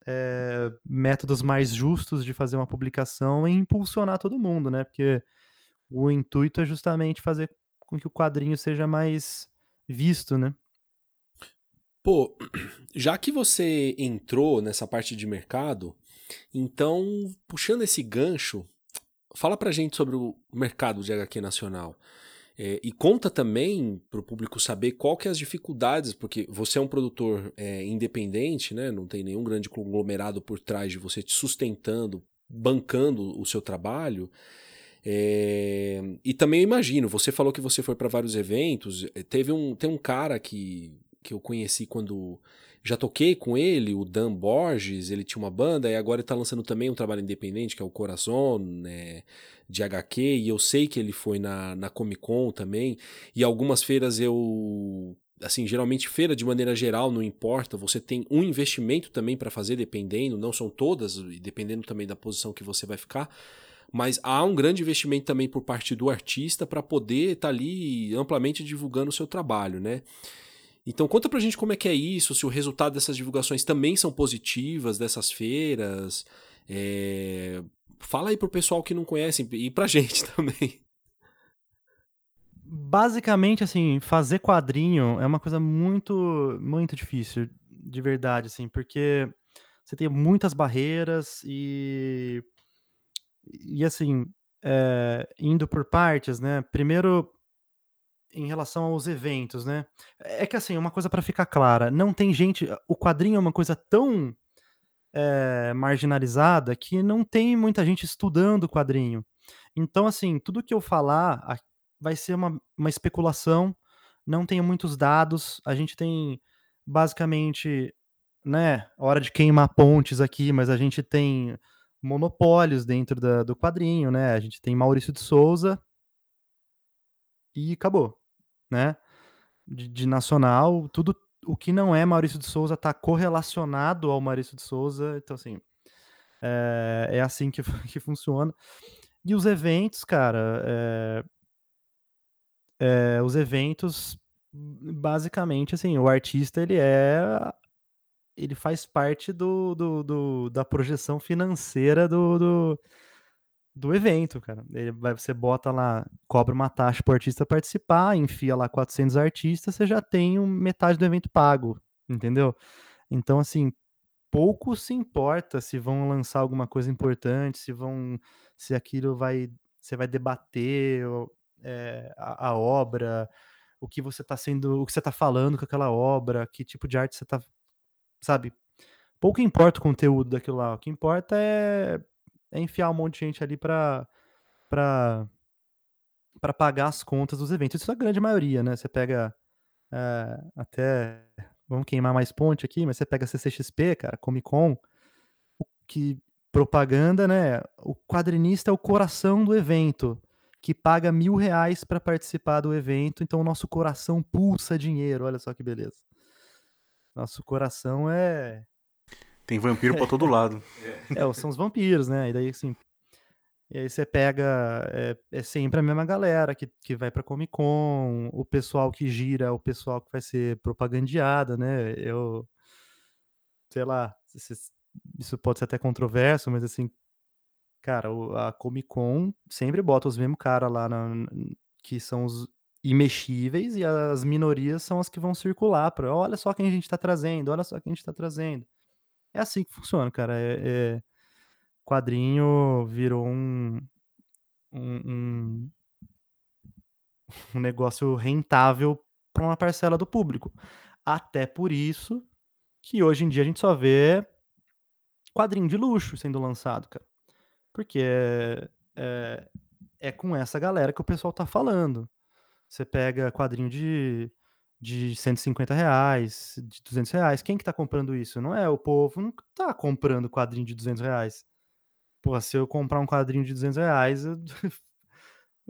é, métodos mais justos de fazer uma publicação e impulsionar todo mundo, né? Porque o intuito é justamente fazer com que o quadrinho seja mais visto, né? Pô, já que você entrou nessa parte de mercado, então, puxando esse gancho, fala pra gente sobre o mercado de HQ nacional. É, e conta também para o público saber qual que é as dificuldades, porque você é um produtor é, independente, né? não tem nenhum grande conglomerado por trás de você te sustentando, bancando o seu trabalho. É, e também imagino, você falou que você foi para vários eventos, é, teve um, tem um cara que, que eu conheci quando já toquei com ele, o Dan Borges, ele tinha uma banda e agora ele tá lançando também um trabalho independente, que é o Corazon, né, de HQ, e eu sei que ele foi na, na Comic Con também, e algumas feiras eu assim, geralmente feira de maneira geral não importa, você tem um investimento também para fazer dependendo, não são todas, dependendo também da posição que você vai ficar, mas há um grande investimento também por parte do artista para poder estar tá ali amplamente divulgando o seu trabalho, né? Então conta pra gente como é que é isso, se o resultado dessas divulgações também são positivas, dessas feiras. É... Fala aí pro pessoal que não conhece e pra gente também. Basicamente, assim, fazer quadrinho é uma coisa muito, muito difícil, de verdade, assim, porque você tem muitas barreiras e, e assim, é, indo por partes, né? Primeiro, em relação aos eventos, né? É que assim, uma coisa para ficar clara, não tem gente. O quadrinho é uma coisa tão é, marginalizada que não tem muita gente estudando o quadrinho. Então, assim, tudo que eu falar vai ser uma, uma especulação, não tenho muitos dados. A gente tem basicamente, né, hora de queimar pontes aqui, mas a gente tem monopólios dentro da, do quadrinho, né? A gente tem Maurício de Souza e acabou né? De, de, nacional, tudo o que não é Maurício de Souza está correlacionado ao Maurício de Souza, então assim é, é assim que, que funciona. E os eventos, cara, é, é, os eventos basicamente assim, o artista ele é ele faz parte do, do, do da projeção financeira do, do do evento, cara. Ele você bota lá, cobra uma taxa pro artista participar, enfia lá 400 artistas, você já tem metade do evento pago, entendeu? Então, assim, pouco se importa se vão lançar alguma coisa importante, se vão, se aquilo vai, você vai debater é, a, a, obra, o que você está sendo, o que você está falando com aquela obra, que tipo de arte você está, sabe? Pouco importa o conteúdo daquilo lá, o que importa é é enfiar um monte de gente ali para para para pagar as contas dos eventos. Isso é a grande maioria, né? Você pega é, até vamos queimar mais ponte aqui, mas você pega CCXP, cara, Comic Con, que propaganda, né? O quadrinista é o coração do evento, que paga mil reais para participar do evento, então o nosso coração pulsa dinheiro. Olha só que beleza. Nosso coração é. Tem vampiro pra todo lado. É, são os vampiros, né? E daí, assim. E aí você pega. É, é sempre a mesma galera que, que vai pra Comic Con, o pessoal que gira, o pessoal que vai ser propagandeada, né? Eu. Sei lá, isso pode ser até controverso, mas assim. Cara, a Comic Con sempre bota os mesmos caras lá na, que são os imexíveis e as minorias são as que vão circular para olha só quem a gente está trazendo, olha só quem a gente está trazendo. É assim que funciona, cara. É, é... Quadrinho virou um, um, um, negócio rentável para uma parcela do público. Até por isso que hoje em dia a gente só vê quadrinho de luxo sendo lançado, cara. Porque é, é, é com essa galera que o pessoal tá falando. Você pega quadrinho de, de 150 reais, de 200 reais. Quem que tá comprando isso? Não é o povo, não tá comprando quadrinho de 200 reais. Pô, se eu comprar um quadrinho de 200 reais,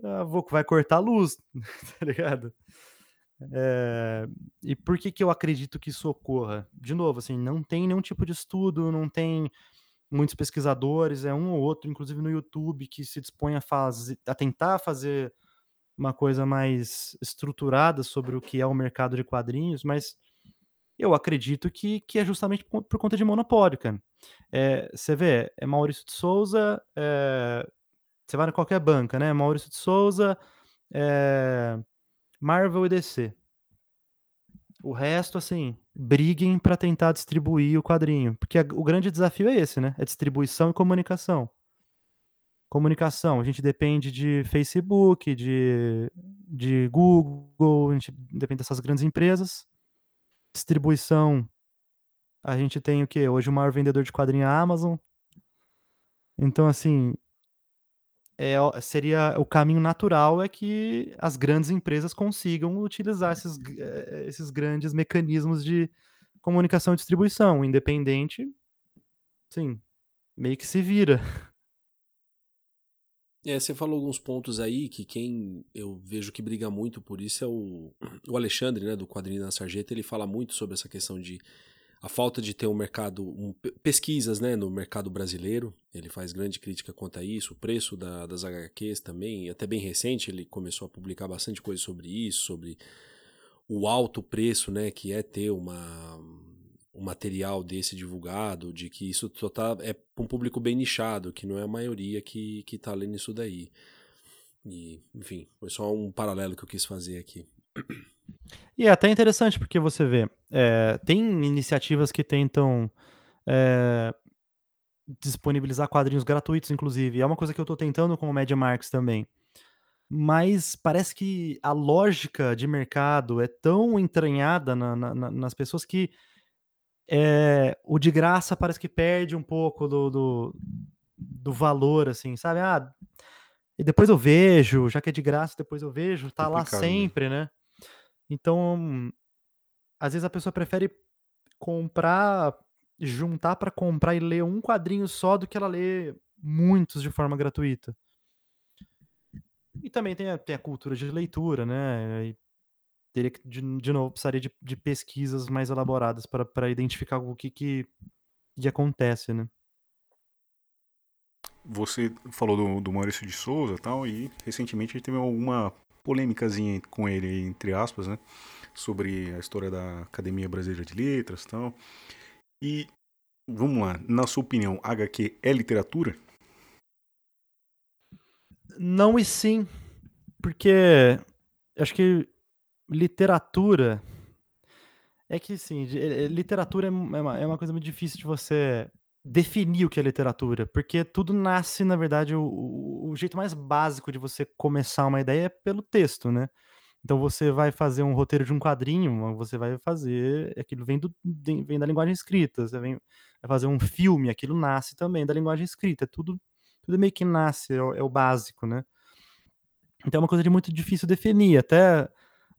eu... vou, vai cortar a luz, tá ligado? É... E por que que eu acredito que isso ocorra? De novo, assim, não tem nenhum tipo de estudo, não tem muitos pesquisadores, é um ou outro, inclusive no YouTube, que se dispõe a, fazer, a tentar fazer uma coisa mais estruturada sobre o que é o mercado de quadrinhos, mas eu acredito que, que é justamente por, por conta de monopólio, cara. É, você vê, é Maurício de Souza, é, você vai em qualquer banca, né? Maurício de Souza, é, Marvel e DC. O resto, assim, briguem para tentar distribuir o quadrinho. Porque a, o grande desafio é esse, né? É distribuição e comunicação. Comunicação, a gente depende de Facebook, de, de Google, a gente depende dessas grandes empresas. Distribuição, a gente tem o quê? Hoje o maior vendedor de quadrinho é a Amazon. Então, assim, é, seria o caminho natural é que as grandes empresas consigam utilizar esses, eh, esses grandes mecanismos de comunicação e distribuição. Independente, sim, meio que se vira. É, você falou alguns pontos aí que quem eu vejo que briga muito por isso é o, o Alexandre, né, do Quadrinho da Sarjeta. Ele fala muito sobre essa questão de a falta de ter um mercado, um, pesquisas né, no mercado brasileiro, ele faz grande crítica quanto a isso, o preço da, das HQs também, até bem recente ele começou a publicar bastante coisa sobre isso, sobre o alto preço né, que é ter uma, um material desse divulgado, de que isso só tá, é um público bem nichado, que não é a maioria que está lendo isso daí. E, enfim, foi só um paralelo que eu quis fazer aqui. E é até interessante, porque você vê, é, tem iniciativas que tentam é, disponibilizar quadrinhos gratuitos, inclusive. É uma coisa que eu estou tentando com o Media Marks também. Mas parece que a lógica de mercado é tão entranhada na, na, nas pessoas que é, o de graça parece que perde um pouco do, do, do valor, assim, sabe? Ah, e depois eu vejo, já que é de graça, depois eu vejo, tá lá né? sempre, né? Então, às vezes a pessoa prefere comprar, juntar para comprar e ler um quadrinho só do que ela lê muitos de forma gratuita. E também tem a, tem a cultura de leitura, né? E teria que, de, de novo, precisaria de, de pesquisas mais elaboradas para identificar o que, que, que acontece, né? Você falou do, do Maurício de Souza e tal, e recentemente a gente teve alguma polêmicazinha com ele, entre aspas, né? Sobre a história da Academia Brasileira de Letras e tal. E, vamos lá, na sua opinião, HQ é literatura? Não e sim, porque acho que literatura é que sim, literatura é uma, é uma coisa muito difícil de você definir o que é literatura, porque tudo nasce, na verdade, o, o jeito mais básico de você começar uma ideia é pelo texto, né? Então você vai fazer um roteiro de um quadrinho, você vai fazer, aquilo vem, do, vem da linguagem escrita, você vem, vai fazer um filme, aquilo nasce também da linguagem escrita, é tudo, tudo meio que nasce, é o, é o básico, né? Então é uma coisa de muito difícil definir, até,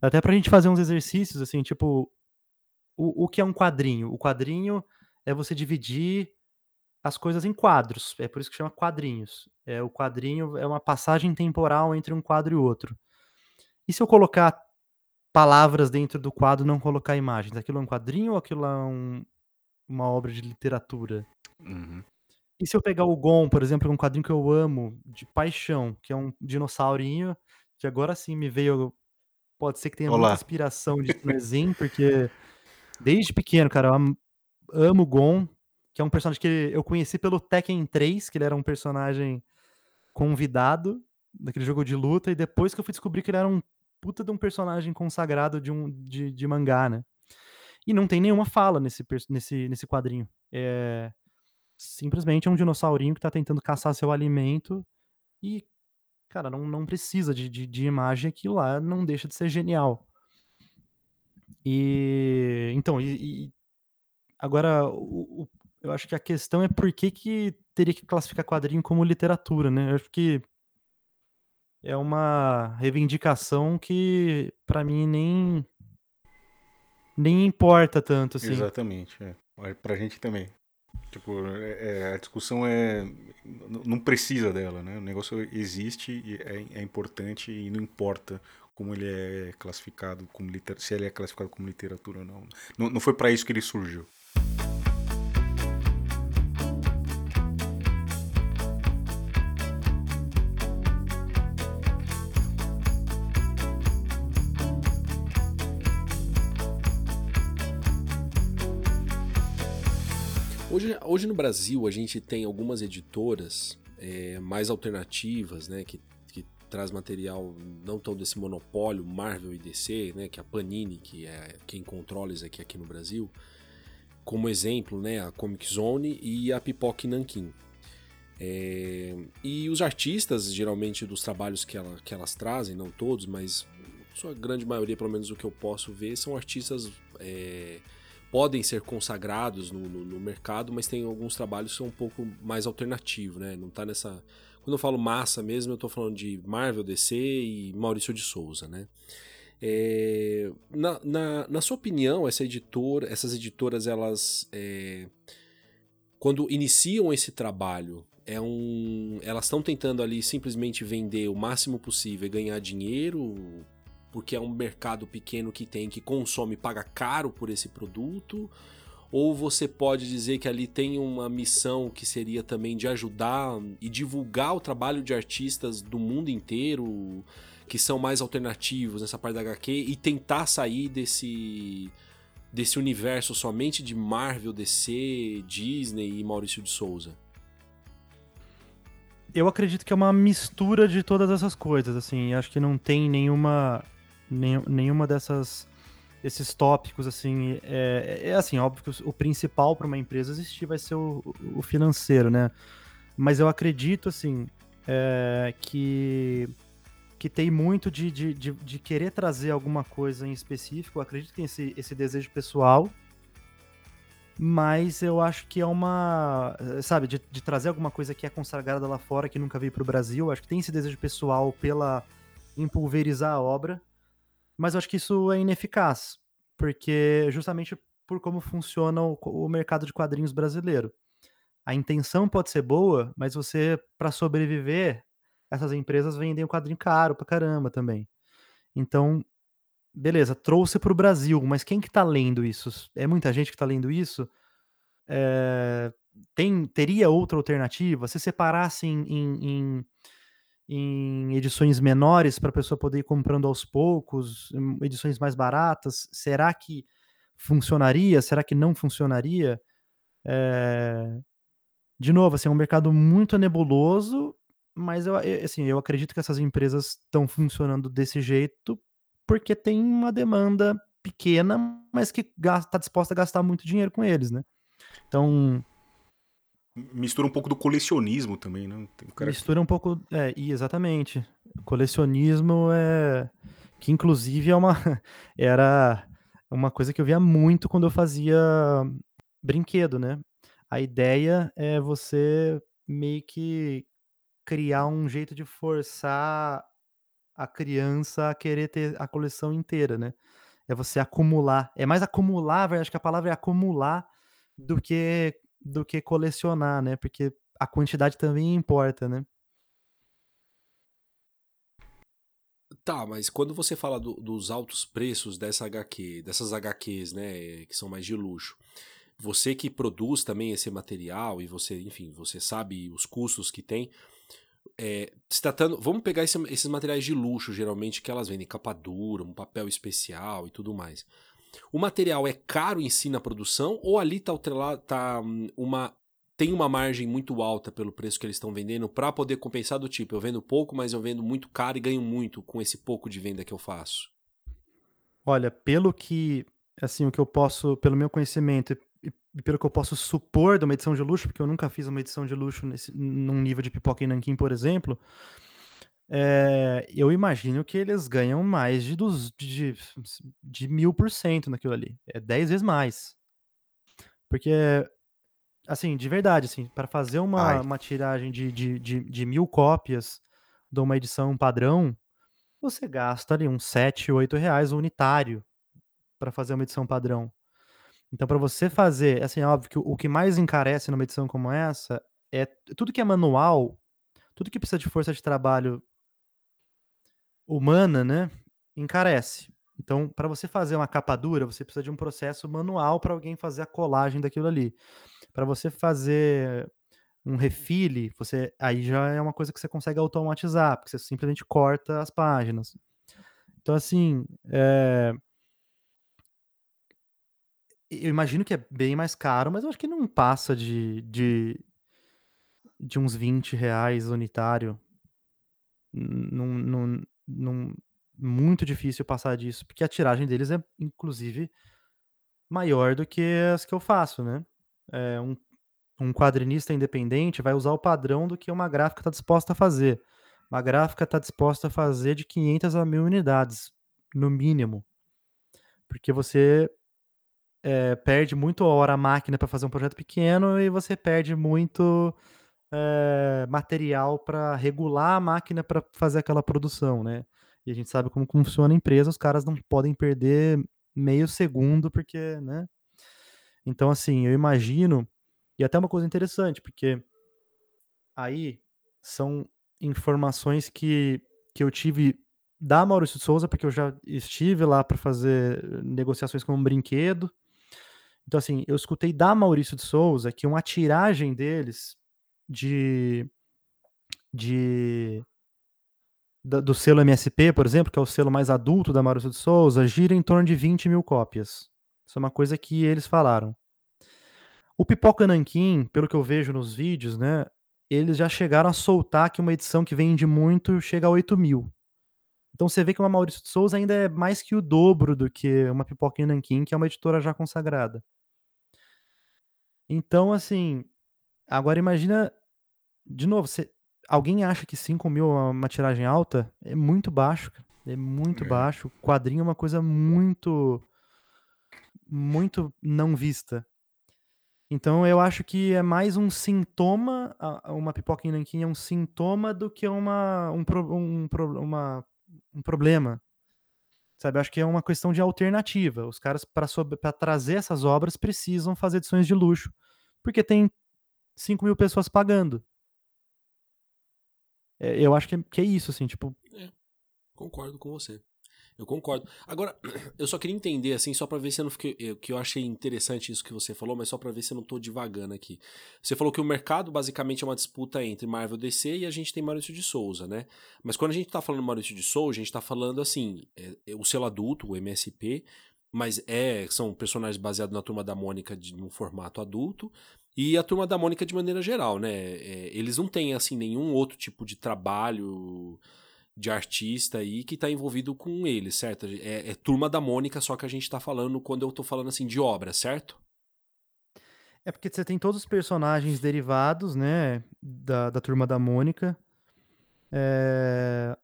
até pra gente fazer uns exercícios, assim, tipo, o, o que é um quadrinho? O quadrinho é você dividir as coisas em quadros. É por isso que chama quadrinhos. É, o quadrinho é uma passagem temporal entre um quadro e outro. E se eu colocar palavras dentro do quadro não colocar imagens. Aquilo é um quadrinho ou aquilo é um, uma obra de literatura? Uhum. E se eu pegar o Gon, por exemplo, um quadrinho que eu amo, de paixão, que é um dinossaurinho, que agora sim me veio. Pode ser que tenha Olá. muita inspiração de Snezin, porque desde pequeno, cara, eu amo, amo o Gon, que é um personagem que eu conheci pelo Tekken 3, que ele era um personagem convidado daquele jogo de luta, e depois que eu fui descobrir que ele era um puta de um personagem consagrado de, um, de, de mangá, né? E não tem nenhuma fala nesse, nesse, nesse quadrinho. É simplesmente é um dinossaurinho que tá tentando caçar seu alimento e, cara, não, não precisa de, de, de imagem, aquilo lá não deixa de ser genial. E então, e, e agora o, o, eu acho que a questão é por que, que teria que classificar quadrinho como literatura, né? Eu acho que é uma reivindicação que para mim nem nem importa tanto assim. Exatamente, é. Pra gente também. Tipo, é, é, a discussão é. Não precisa dela, né? O negócio existe, é, é importante e não importa como ele é classificado como literatura, se ele é classificado como literatura ou não. Não, não foi para isso que ele surgiu. Hoje, hoje no Brasil a gente tem algumas editoras é, mais alternativas, né, que, que traz material não tão desse monopólio Marvel e DC, né, que é a Panini, que é quem controla isso aqui aqui no Brasil, como exemplo, né, a Comic Zone e a Pipoque Nankin. É, e os artistas, geralmente, dos trabalhos que, ela, que elas trazem, não todos, mas sua grande maioria, pelo menos o que eu posso ver, são artistas é, podem ser consagrados no, no, no, mercado, mas tem alguns trabalhos que são um pouco mais alternativos, né? Não tá nessa. Quando eu falo massa mesmo, eu tô falando de Marvel, DC e Maurício de Souza, né? É, na, na, na, sua opinião, essa editora, essas editoras, elas é, quando iniciam esse trabalho, é um, elas estão tentando ali simplesmente vender o máximo possível e ganhar dinheiro porque é um mercado pequeno que tem, que consome, paga caro por esse produto? Ou você pode dizer que ali tem uma missão que seria também de ajudar e divulgar o trabalho de artistas do mundo inteiro que são mais alternativos nessa parte da HQ e tentar sair desse desse universo somente de Marvel, DC, Disney e Maurício de Souza? Eu acredito que é uma mistura de todas essas coisas, assim, acho que não tem nenhuma nenhuma dessas esses tópicos assim é, é assim óbvio que o principal para uma empresa existir vai ser o, o, financeiro né? Mas eu acredito assim é, que que tem muito de, de, de, de, querer trazer alguma coisa em específico. Eu acredito que tem esse, esse desejo pessoal. Mas eu acho que é uma sabe de, de trazer alguma coisa que é consagrada lá fora que nunca veio para o Brasil. Eu acho que tem esse desejo pessoal pela empulverizar a obra mas eu acho que isso é ineficaz, porque justamente por como funciona o, o mercado de quadrinhos brasileiro. A intenção pode ser boa, mas você, para sobreviver, essas empresas vendem o quadrinho caro pra caramba também. Então, beleza, trouxe para o Brasil, mas quem que tá lendo isso? É muita gente que tá lendo isso? É, tem, teria outra alternativa? Se separasse em, em, em edições menores para a pessoa poder ir comprando aos poucos, edições mais baratas? Será que funcionaria? Será que não funcionaria? É... De novo, assim, é um mercado muito nebuloso, mas eu, assim, eu acredito que essas empresas estão funcionando desse jeito porque tem uma demanda pequena, mas que está disposta a gastar muito dinheiro com eles, né? Então, mistura um pouco do colecionismo também, né? Mistura um pouco, é, exatamente. O colecionismo é que inclusive é uma era uma coisa que eu via muito quando eu fazia brinquedo, né? A ideia é você meio que criar um jeito de forçar a criança a querer ter a coleção inteira, né? É você acumular. É mais acumular, acho que a palavra é acumular do que do que colecionar, né? Porque a quantidade também importa, né? Tá, mas quando você fala do, dos altos preços dessa HQ, dessas HQs, né, que são mais de luxo, você que produz também esse material e você, enfim, você sabe os custos que tem, é, se tratando, vamos pegar esse, esses materiais de luxo, geralmente, que elas vendem capa dura, um papel especial e tudo mais. O material é caro em si na produção ou ali está tá hum, uma tem uma margem muito alta pelo preço que eles estão vendendo para poder compensar do tipo, eu vendo pouco, mas eu vendo muito caro e ganho muito com esse pouco de venda que eu faço? Olha, pelo que assim, o que eu posso, pelo meu conhecimento e pelo que eu posso supor de uma edição de luxo, porque eu nunca fiz uma edição de luxo nesse, num nível de pipoca e nanquim, por exemplo, é, eu imagino que eles ganham mais de, dos, de, de mil por cento naquilo ali. É dez vezes mais. Porque, assim, de verdade, assim, para fazer uma, uma tiragem de, de, de, de, mil cópias de uma edição padrão, você gasta ali uns 7, 8 reais unitário para fazer uma edição padrão. Então, para você fazer, assim, é óbvio que o que mais encarece numa edição como essa é tudo que é manual, tudo que precisa de força de trabalho humana, né, encarece. Então, para você fazer uma capa dura, você precisa de um processo manual para alguém fazer a colagem daquilo ali. Para você fazer um refile, você aí já é uma coisa que você consegue automatizar, porque você simplesmente corta as páginas. Então, assim, é, eu imagino que é bem mais caro, mas eu acho que não passa de, de, de uns 20 reais unitário. Num, num, muito difícil passar disso, porque a tiragem deles é, inclusive, maior do que as que eu faço, né? É, um, um quadrinista independente vai usar o padrão do que uma gráfica está disposta a fazer. Uma gráfica está disposta a fazer de 500 a 1000 unidades, no mínimo. Porque você é, perde muito hora a máquina para fazer um projeto pequeno e você perde muito é, material para regular a máquina para fazer aquela produção, né? E a gente sabe como funciona a empresa, os caras não podem perder meio segundo, porque, né? Então, assim, eu imagino, e até uma coisa interessante, porque aí são informações que, que eu tive da Maurício de Souza, porque eu já estive lá para fazer negociações com um brinquedo, então, assim, eu escutei da Maurício de Souza que uma tiragem deles de. de do selo MSP, por exemplo, que é o selo mais adulto da Maurício de Souza, gira em torno de 20 mil cópias. Isso é uma coisa que eles falaram. O Pipoca Nankin, pelo que eu vejo nos vídeos, né, eles já chegaram a soltar que uma edição que vende muito chega a 8 mil. Então você vê que uma Maurício de Souza ainda é mais que o dobro do que uma Pipoca Nankin, que é uma editora já consagrada. Então, assim, agora imagina, de novo, você, alguém acha que 5 mil é uma tiragem alta? É muito baixo, é muito é. baixo. Quadrinho é uma coisa muito, muito não vista. Então eu acho que é mais um sintoma, uma pipoca em nanquim é um sintoma do que uma, um, um, uma, um problema. Sabe, eu acho que é uma questão de alternativa. Os caras, para trazer essas obras, precisam fazer edições de luxo, porque tem 5 mil pessoas pagando. É, eu acho que é, que é isso, assim, tipo. É, concordo com você. Eu concordo. Agora, eu só queria entender, assim, só para ver se eu não fiquei. que eu achei interessante isso que você falou, mas só para ver se eu não tô divagando aqui. Você falou que o mercado basicamente é uma disputa entre Marvel DC e a gente tem Maurício de Souza, né? Mas quando a gente tá falando Maurício de Souza, a gente tá falando assim, é, é o selo adulto, o MSP, mas é são personagens baseados na turma da Mônica de, num formato adulto. E a turma da Mônica de maneira geral, né? É, eles não têm, assim, nenhum outro tipo de trabalho de artista aí que está envolvido com ele, certo? É, é, Turma da Mônica, só que a gente está falando quando eu estou falando assim de obra, certo? É porque você tem todos os personagens derivados, né, da, da Turma da Mônica, é...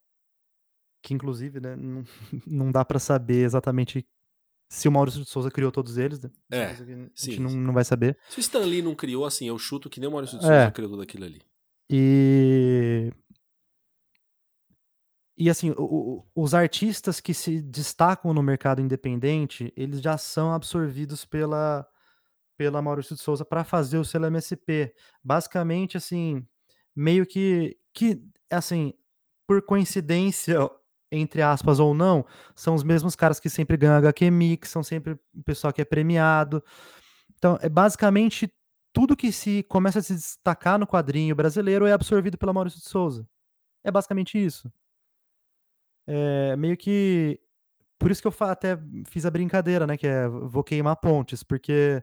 que inclusive, né, não, não dá para saber exatamente se o Maurício de Souza criou todos eles, né? É, a gente sim, não, não vai saber. Se o Stan Lee não criou, assim, eu chuto que nem o Maurício de Souza é. criou tudo aquilo ali. E e assim, o, o, os artistas que se destacam no mercado independente, eles já são absorvidos pela, pela Maurício de Souza para fazer o selo MSP. Basicamente, assim, meio que, que, assim, por coincidência entre aspas ou não, são os mesmos caras que sempre ganham HQ Mix, são sempre o pessoal que é premiado. Então, é basicamente tudo que se começa a se destacar no quadrinho brasileiro é absorvido pela Maurício de Souza. É basicamente isso. É meio que por isso que eu até fiz a brincadeira, né, que é vou queimar pontes, porque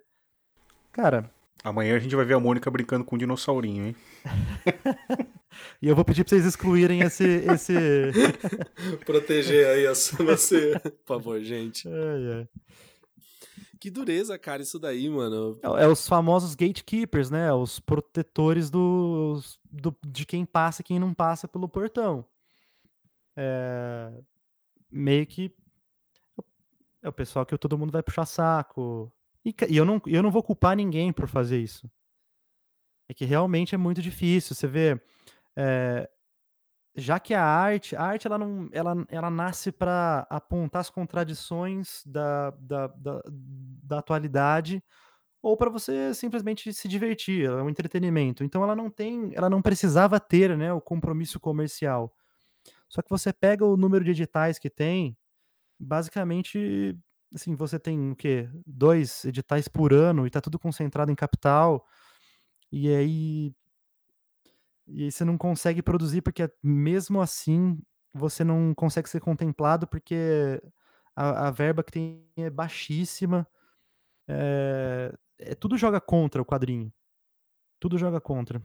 cara, Amanhã a gente vai ver a Mônica brincando com um dinossaurinho, hein? e eu vou pedir pra vocês excluírem esse. esse... Proteger aí a você, por favor, gente. É, é. Que dureza, cara, isso daí, mano. É, é, os famosos gatekeepers, né? Os protetores do, do, de quem passa e quem não passa pelo portão. É, meio que é o pessoal que todo mundo vai puxar saco. E, e, eu, não, eu não vou culpar ninguém por fazer isso. É que realmente é muito difícil. Você vê. É, já que a arte, a arte ela, não, ela, ela nasce para apontar as contradições da, da, da, da atualidade ou para você simplesmente se divertir, é um entretenimento. Então ela não tem, ela não precisava ter, né, o compromisso comercial. Só que você pega o número de editais que tem, basicamente assim, você tem o quê? Dois editais por ano e tá tudo concentrado em capital. E aí. E você não consegue produzir, porque mesmo assim você não consegue ser contemplado, porque a, a verba que tem é baixíssima. É, é, tudo joga contra o quadrinho. Tudo joga contra.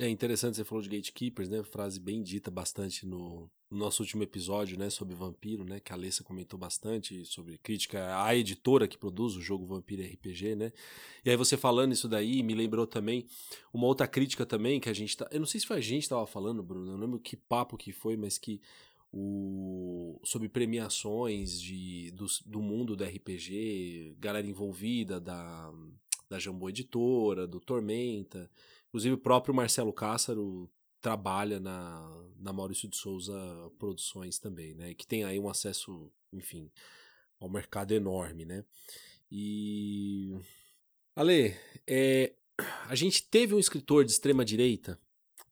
É interessante, você falou de gatekeepers, né? Frase bem dita bastante no, no nosso último episódio, né? Sobre Vampiro, né? Que a Alessa comentou bastante sobre crítica à editora que produz o jogo Vampiro RPG, né? E aí você falando isso daí, me lembrou também uma outra crítica também que a gente tá... Eu não sei se foi a gente que tava falando, Bruno, eu não lembro que papo que foi, mas que o sobre premiações de, do, do mundo do RPG, galera envolvida da, da Jambô Editora, do Tormenta... Inclusive o próprio Marcelo Cássaro trabalha na, na Maurício de Souza Produções também, né? Que tem aí um acesso, enfim, ao mercado enorme, né? E. Ale, é, a gente teve um escritor de extrema direita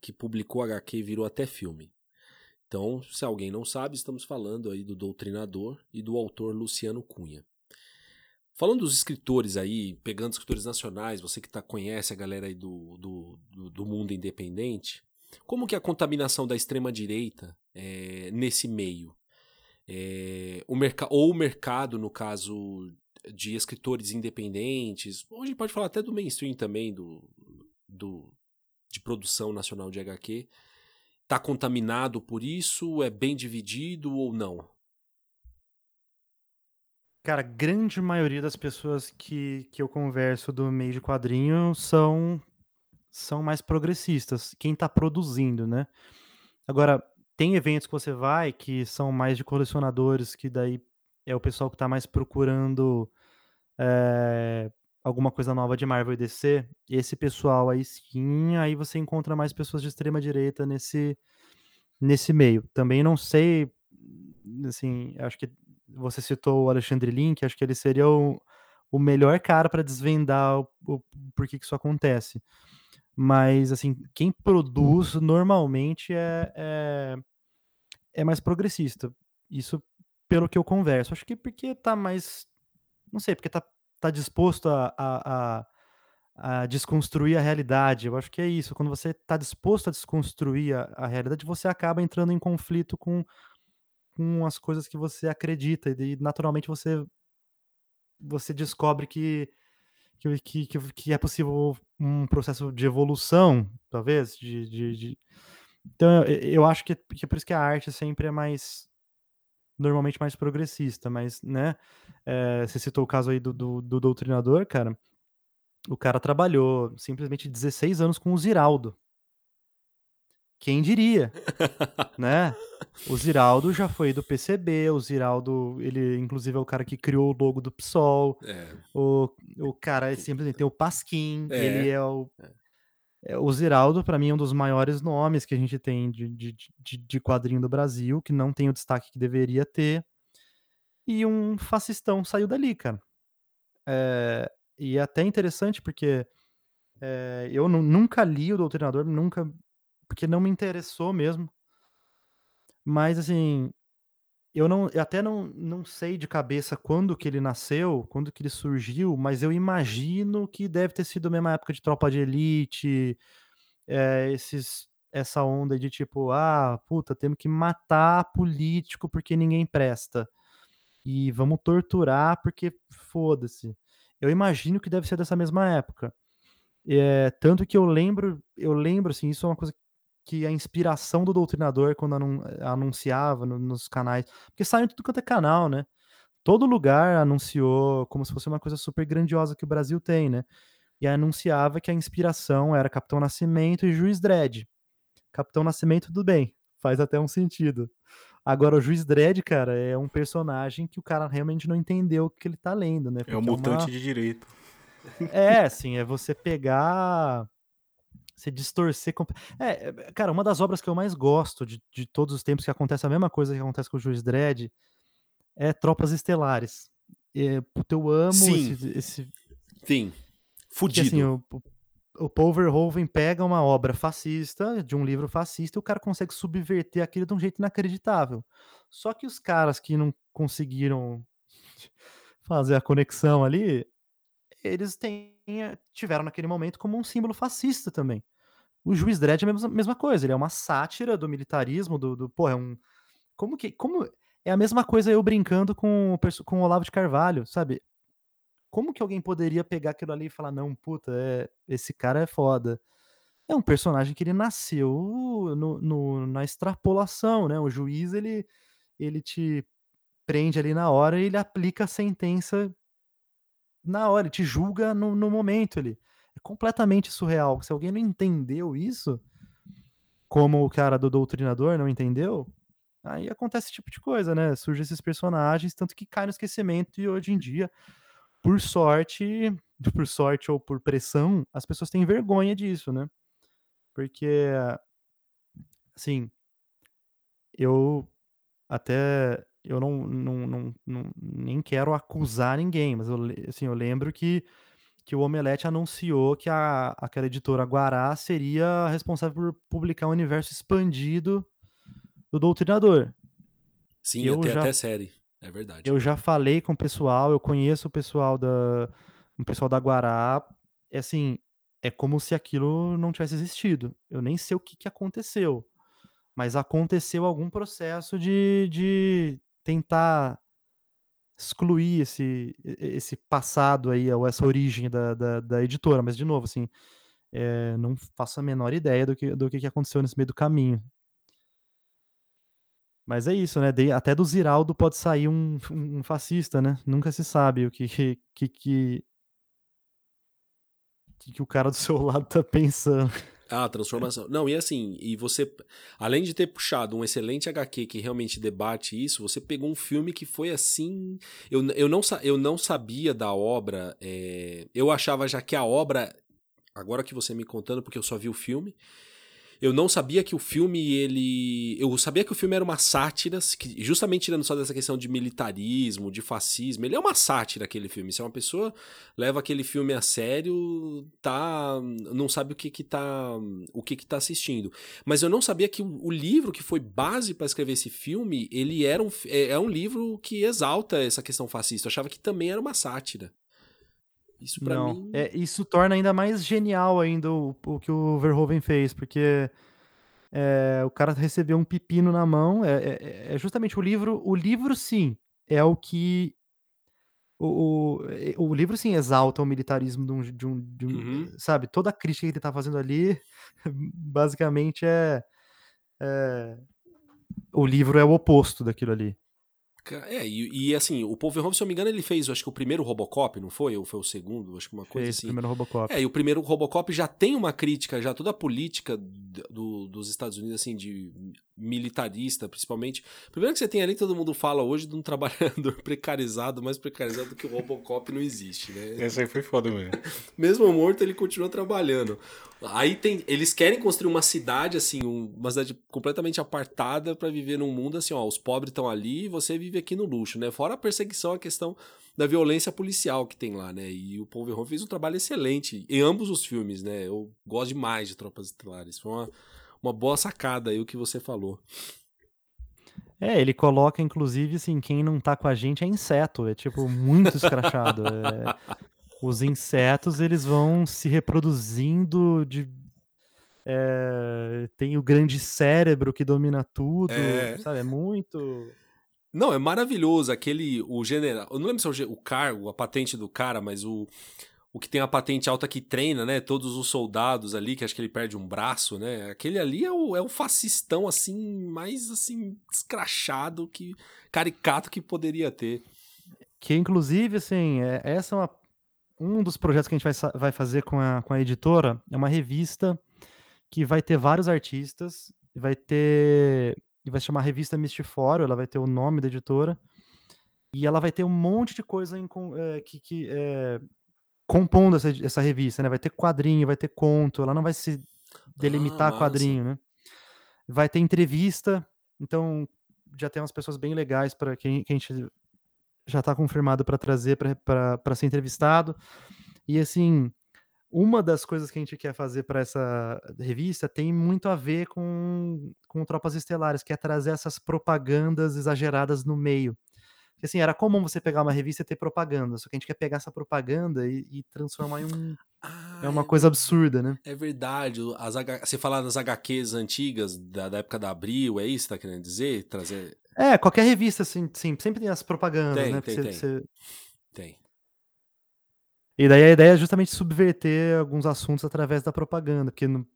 que publicou HQ e virou até filme. Então, se alguém não sabe, estamos falando aí do doutrinador e do autor Luciano Cunha. Falando dos escritores aí, pegando escritores nacionais, você que tá, conhece a galera aí do, do, do, do mundo independente, como que é a contaminação da extrema-direita é, nesse meio? É, o ou o mercado, no caso de escritores independentes, ou a gente pode falar até do mainstream também, do, do, de produção nacional de HQ, está contaminado por isso? É bem dividido ou não? Cara, grande maioria das pessoas que, que eu converso do meio de quadrinho são, são mais progressistas, quem tá produzindo, né? Agora, tem eventos que você vai que são mais de colecionadores, que daí é o pessoal que tá mais procurando é, alguma coisa nova de Marvel e DC. Esse pessoal aí sim, aí você encontra mais pessoas de extrema direita nesse, nesse meio. Também não sei, assim, acho que você citou o Alexandre Link, acho que ele seria o, o melhor cara para desvendar o, o por que, isso acontece. Mas, assim, quem produz normalmente é, é, é, mais progressista. Isso pelo que eu converso. Acho que porque tá mais. Não sei, porque tá, tá disposto a, a, a a desconstruir a realidade. Eu acho que é isso. Quando você está disposto a desconstruir a, a, realidade, você acaba entrando em conflito com com as coisas que você acredita e naturalmente você você descobre que que, que, que é possível um processo de evolução, talvez, de, de, de... então eu, eu acho que, que é por isso que a arte sempre é mais normalmente mais progressista, mas, né, é, você citou o caso aí do, do, do doutrinador, cara, o cara trabalhou simplesmente 16 anos com o Ziraldo, quem diria, né? O Ziraldo já foi do PCB, o Ziraldo, ele inclusive é o cara que criou o logo do PSOL. É. O, o cara é simplesmente tem o Pasquim, é. ele é o é. é o Ziraldo, para mim, é um dos maiores nomes que a gente tem de, de, de, de, quadrinho do Brasil, que não tem o destaque que deveria ter. E um fascistão saiu dali, cara. É, e é até interessante porque é, eu nunca li o Doutrinador, nunca porque não me interessou mesmo. Mas assim, eu não, eu até não, não sei de cabeça quando que ele nasceu, quando que ele surgiu, mas eu imagino que deve ter sido a mesma época de Tropa de Elite, é, esses, essa onda de tipo, ah, puta, temos que matar político porque ninguém presta. E vamos torturar porque foda-se. Eu imagino que deve ser dessa mesma época. É, tanto que eu lembro, eu lembro, assim, isso é uma coisa que a inspiração do doutrinador quando anun anunciava no, nos canais, porque saiu em tudo quanto é canal, né? Todo lugar anunciou como se fosse uma coisa super grandiosa que o Brasil tem, né? E anunciava que a inspiração era Capitão Nascimento e Juiz Dredd. Capitão Nascimento, tudo bem, faz até um sentido. Agora, o Juiz Dredd, cara, é um personagem que o cara realmente não entendeu o que ele tá lendo, né? é um mutante é uma... de direito. É, assim, é você pegar. Você distorcer. É, é, cara, uma das obras que eu mais gosto de, de todos os tempos, que acontece a mesma coisa que acontece com o Juiz Dredd, é Tropas Estelares. É, puta, eu amo Sim. esse, esse. Sim. Fudido. assim, o, o Paul Verhoeven pega uma obra fascista, de um livro fascista, e o cara consegue subverter aquilo de um jeito inacreditável. Só que os caras que não conseguiram fazer a conexão ali, eles tiveram naquele momento como um símbolo fascista também. O Juiz Dredd é a mesma, coisa, ele é uma sátira do militarismo, do, do é um... Como que... Como, é a mesma coisa eu brincando com, com o Olavo de Carvalho, sabe? Como que alguém poderia pegar aquilo ali e falar, não, puta, é, esse cara é foda? É um personagem que ele nasceu no, no, na extrapolação, né? O juiz, ele, ele te prende ali na hora e ele aplica a sentença na hora, ele te julga no, no momento ali. É completamente surreal. Se alguém não entendeu isso, como o cara do doutrinador não entendeu, aí acontece esse tipo de coisa, né? Surgem esses personagens, tanto que cai no esquecimento e hoje em dia, por sorte, por sorte ou por pressão, as pessoas têm vergonha disso, né? Porque, assim, eu até eu não, não, não, não, nem quero acusar ninguém, mas eu, assim, eu lembro que, que o Omelete anunciou que a, aquela editora Guará seria responsável por publicar um universo expandido do Doutrinador. Sim, eu até, já, até série, é verdade. Eu já falei com o pessoal, eu conheço o pessoal da, o pessoal da Guará, é assim, é como se aquilo não tivesse existido. Eu nem sei o que, que aconteceu mas aconteceu algum processo de, de tentar excluir esse, esse passado aí, ou essa origem da, da, da editora, mas de novo, assim, é, não faço a menor ideia do que, do que aconteceu nesse meio do caminho. Mas é isso, né? De, até do Ziraldo pode sair um, um, fascista, né? Nunca se sabe o que que, que, que, que o cara do seu lado tá pensando. Ah, transformação. Não, e assim, e você, além de ter puxado um excelente HQ que realmente debate isso, você pegou um filme que foi assim. Eu, eu, não, eu não sabia da obra, é, eu achava já que a obra, agora que você me contando, porque eu só vi o filme, eu não sabia que o filme, ele. Eu sabia que o filme era uma sátira, que, justamente tirando só dessa questão de militarismo, de fascismo. Ele é uma sátira, aquele filme. Se é uma pessoa leva aquele filme a sério, tá. Não sabe o que que tá. O que que tá assistindo. Mas eu não sabia que o, livro que foi base para escrever esse filme, ele era um, é, é um livro que exalta essa questão fascista. Eu achava que também era uma sátira. Isso para mim. É, isso torna ainda mais genial ainda o, o que o Verhoeven fez, porque é, o cara recebeu um pepino na mão. É, é, é, justamente o livro. O livro, sim, é o que. O, o, o livro, sim, exalta o militarismo de um. De um, de um uhum. Sabe? Toda a crítica que ele tá fazendo ali, basicamente é, é. O livro é o oposto daquilo ali. É, e, e, assim, o Paul Verhoeven, se eu não me engano, ele fez, acho que o primeiro Robocop, não foi? Ou foi o segundo? Acho que uma coisa fez assim. o primeiro Robocop. É, e o primeiro Robocop já tem uma crítica, já toda a política do, dos Estados Unidos, assim, de militarista, principalmente. Primeiro que você tem ali, todo mundo fala hoje de um trabalhador precarizado, mais precarizado do que o Robocop não existe, né? Essa aí foi foda mesmo. Mesmo morto, ele continua trabalhando. Aí tem, eles querem construir uma cidade assim, uma cidade completamente apartada para viver num mundo assim, ó, os pobres estão ali e você vive aqui no luxo, né? Fora a perseguição, a questão da violência policial que tem lá, né? E o Paul Verhoeven fez um trabalho excelente em ambos os filmes, né? Eu gosto demais de Tropas Estelares. Foi uma uma boa sacada aí o que você falou. É, ele coloca, inclusive, assim, quem não tá com a gente é inseto. É, tipo, muito escrachado. É, os insetos, eles vão se reproduzindo de... É, tem o grande cérebro que domina tudo, É. sabe? É muito... Não, é maravilhoso. Aquele, o general. Eu não lembro se é o, o cargo, a patente do cara, mas o, o que tem a patente alta que treina, né? Todos os soldados ali, que acho que ele perde um braço, né? Aquele ali é o, é o fascistão, assim, mais, assim, escrachado, que, caricato que poderia ter. Que, inclusive, assim, é, essa é uma, um dos projetos que a gente vai, vai fazer com a, com a editora. É uma revista que vai ter vários artistas, vai ter. E vai se chamar Revista Mistifório, ela vai ter o nome da editora. E ela vai ter um monte de coisa em, é, que, que, é, compondo essa, essa revista, né? Vai ter quadrinho, vai ter conto, ela não vai se delimitar Ah, quadrinho, né? Vai ter entrevista, então já tem umas pessoas bem legais para quem que a gente já está confirmado para trazer para ser entrevistado. E assim, uma das coisas que a gente quer fazer para essa revista tem muito a ver com, com Tropas Estelares, que é trazer essas propagandas exageradas no meio. Porque, assim, era comum você pegar uma revista e ter propaganda, só que a gente quer pegar essa propaganda e, e transformar em um, Ah, é uma é coisa absurda, né? É verdade. As. Você fala das HQs antigas, da, da época da Abril, é isso que tá querendo dizer? Trazer. É, qualquer revista, assim, sim, sempre tem as propagandas, Tem, né? tem, Você- tem. você- Tem. E daí a ideia é justamente subverter alguns assuntos através da propaganda, porque no...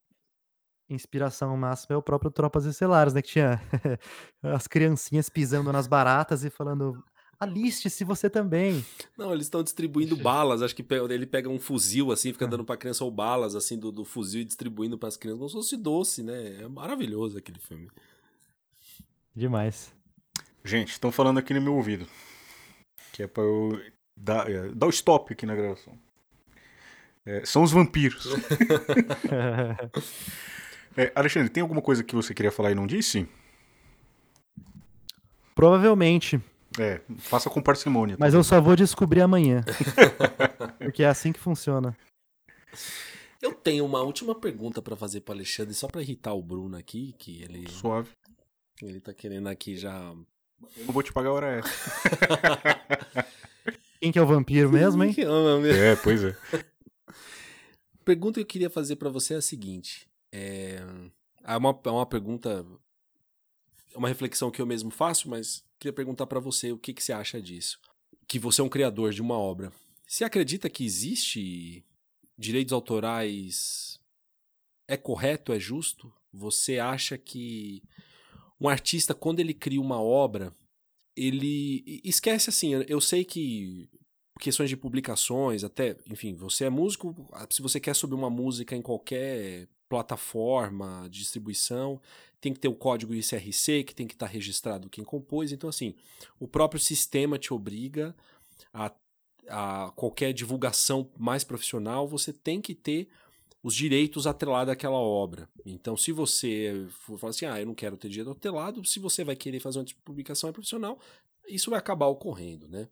inspiração máxima é o próprio Tropas Estelares, né? Que tinha as criancinhas pisando nas baratas e falando aliste-se você também. Não, eles estão distribuindo balas. Acho que ele pega um fuzil assim, fica dando pra criança ou balas assim do, do fuzil e distribuindo pras crianças como se fosse doce, né? É maravilhoso aquele filme. Demais. Gente, estão falando aqui no meu ouvido. Que é pra eu dar, é, dar o stop aqui na gravação. É, são os vampiros. É, Alexandre, tem alguma coisa que você queria falar e não disse? Provavelmente, É, faça com parcimônia. mas eu só vou descobrir amanhã. porque é assim que funciona. Eu tenho uma última pergunta pra fazer pro Alexandre, só pra irritar o Bruno aqui, que ele, Suave. ele tá querendo aqui já. Eu não vou te pagar a hora essa. Quem que é o vampiro mesmo, hein? Mesmo. É, pois é. pergunta que eu queria fazer pra você é a seguinte: é, é uma, é uma pergunta, é uma reflexão que eu mesmo faço, mas queria perguntar pra você o que, que você acha disso. Que você é um criador de uma obra. Você acredita que existe direitos autorais? É correto, é justo? Você acha que um artista, quando ele cria uma obra, ele esquece assim. Eu sei que questões de publicações, até, enfim, você é músico, se você quer subir uma música em qualquer plataforma distribuição, tem que ter o código ICRC, que tem que estar registrado quem compôs. Então, assim, o próprio sistema te obriga a, a qualquer divulgação mais profissional, você tem que ter os direitos atrelados àquela obra. Então, se você for falar assim, ah, eu não quero ter direito atrelado, se você vai querer fazer uma publicação profissional, isso vai acabar ocorrendo, né?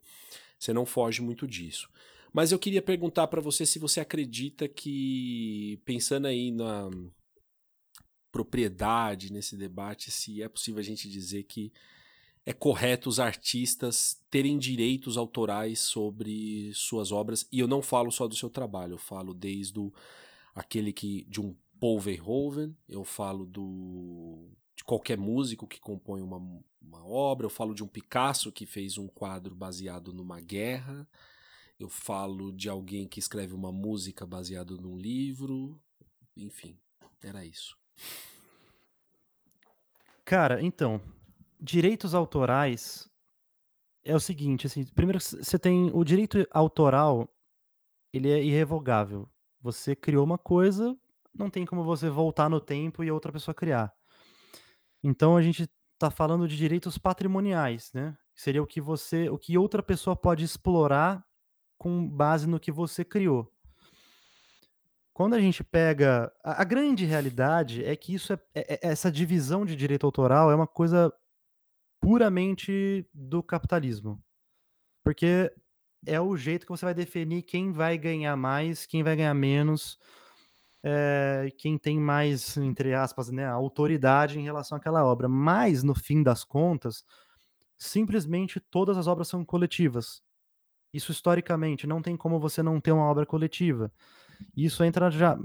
Você não foge muito disso. Mas eu queria perguntar para você se você acredita que, pensando aí na propriedade nesse debate, se é possível a gente dizer que é correto os artistas terem direitos autorais sobre suas obras. E eu não falo só do seu trabalho, eu falo desde o, aquele que de um Paul Verhoeven, eu falo do de qualquer músico que compõe uma, uma obra, eu falo de um Picasso que fez um quadro baseado numa guerra, eu falo de alguém que escreve uma música baseada num livro, enfim, era isso. Cara, então, direitos autorais é o seguinte, assim, primeiro você tem o direito autoral, ele é irrevogável. Você criou uma coisa, não tem como você voltar no tempo e outra pessoa criar. Então a gente tá falando de direitos patrimoniais, né? Seria o que você, o que outra pessoa pode explorar com base no que você criou. Quando a gente pega. A, a grande realidade é que isso é, é- é- essa divisão de direito autoral é uma coisa puramente do capitalismo. Porque é o jeito que você vai definir quem vai ganhar mais, quem vai ganhar menos. é, quem tem mais, entre aspas, né, autoridade em relação àquela obra. Mas, no fim das contas, simplesmente todas as obras são coletivas. Isso historicamente, não tem como você não ter uma obra coletiva. Isso entra já,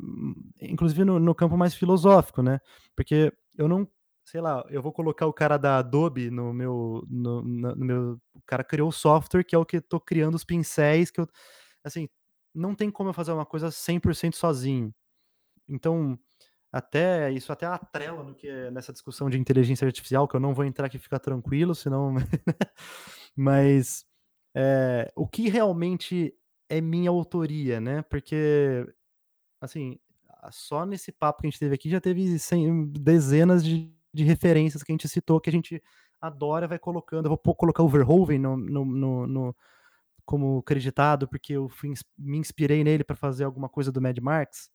inclusive no, no campo mais filosófico, né? Porque eu não sei lá, eu vou colocar o cara da Adobe no meu, no, no, no, meu, o cara criou o software que é o que tô criando os pincéis que eu, assim, não tem como eu fazer uma coisa 100% sozinho. Então, até isso até atrela no que é nessa discussão de inteligência artificial, que eu não vou entrar aqui ficar tranquilo, senão mas é, o que realmente é minha autoria, né? Porque assim, só nesse papo que a gente teve aqui já teve dezenas de, de referências que a gente citou que a gente adora, vai colocando. Eu vou colocar o Verhoeven no, no, no, no como creditado porque eu fui, me inspirei nele para fazer alguma coisa do Mad Max,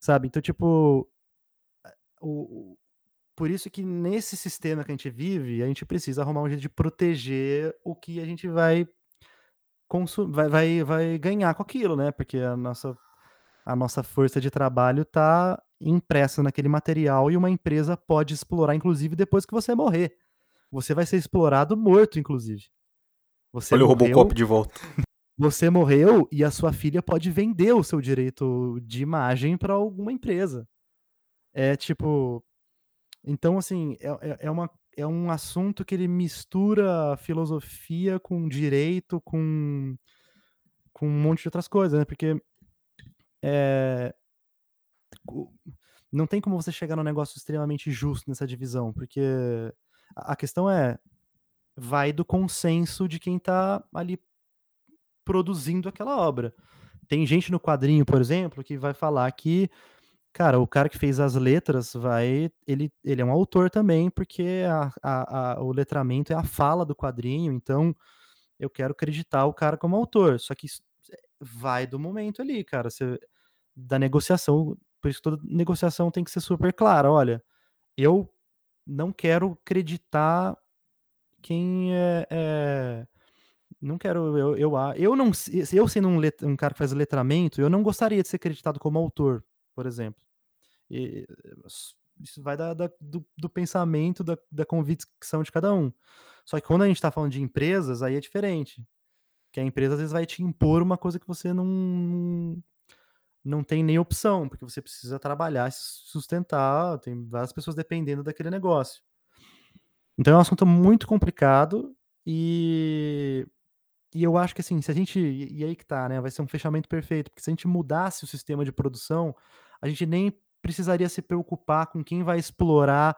sabe? Então, tipo, o, por isso que nesse sistema que a gente vive, a gente precisa arrumar um jeito de proteger o que a gente vai vai, vai, vai ganhar com aquilo, né? Porque a nossa, a nossa força de trabalho está impressa naquele material e uma empresa pode explorar, inclusive, depois que você morrer. Você vai ser explorado morto, inclusive. Você Olha morreu, o Robocop de volta. Você morreu e a sua filha pode vender o seu direito de imagem para alguma empresa. É tipo. Então, assim, é, é, é, uma, é um assunto que ele mistura filosofia com direito, com, com um monte de outras coisas, né? Porque é, não tem como você chegar num negócio extremamente justo nessa divisão, porque a questão é vai do consenso de quem está ali produzindo aquela obra. Tem gente no quadrinho, por exemplo, que vai falar que, cara, o cara que fez as letras vai. Ele, ele é um autor também, porque a, a, a, o letramento é a fala do quadrinho, então eu quero acreditar o cara como autor. Só que vai do momento ali, cara. Você, da negociação. Por isso toda negociação tem que ser super clara. Olha, eu não quero acreditar quem é, é, não quero eu eu, eu não eu sendo um, let, um cara que faz letramento eu não gostaria de ser acreditado como autor por exemplo e, isso vai da, da do, do, pensamento da, da convicção de cada um só que quando a gente está falando de empresas aí é diferente que a empresa às vezes vai te impor uma coisa que você não não tem nem opção porque você precisa trabalhar sustentar tem várias pessoas dependendo daquele negócio então é um assunto muito complicado e, e eu acho que assim, se a gente. E aí que tá, né? Vai ser um fechamento perfeito, porque se a gente mudasse o sistema de produção, a gente nem precisaria se preocupar com quem vai explorar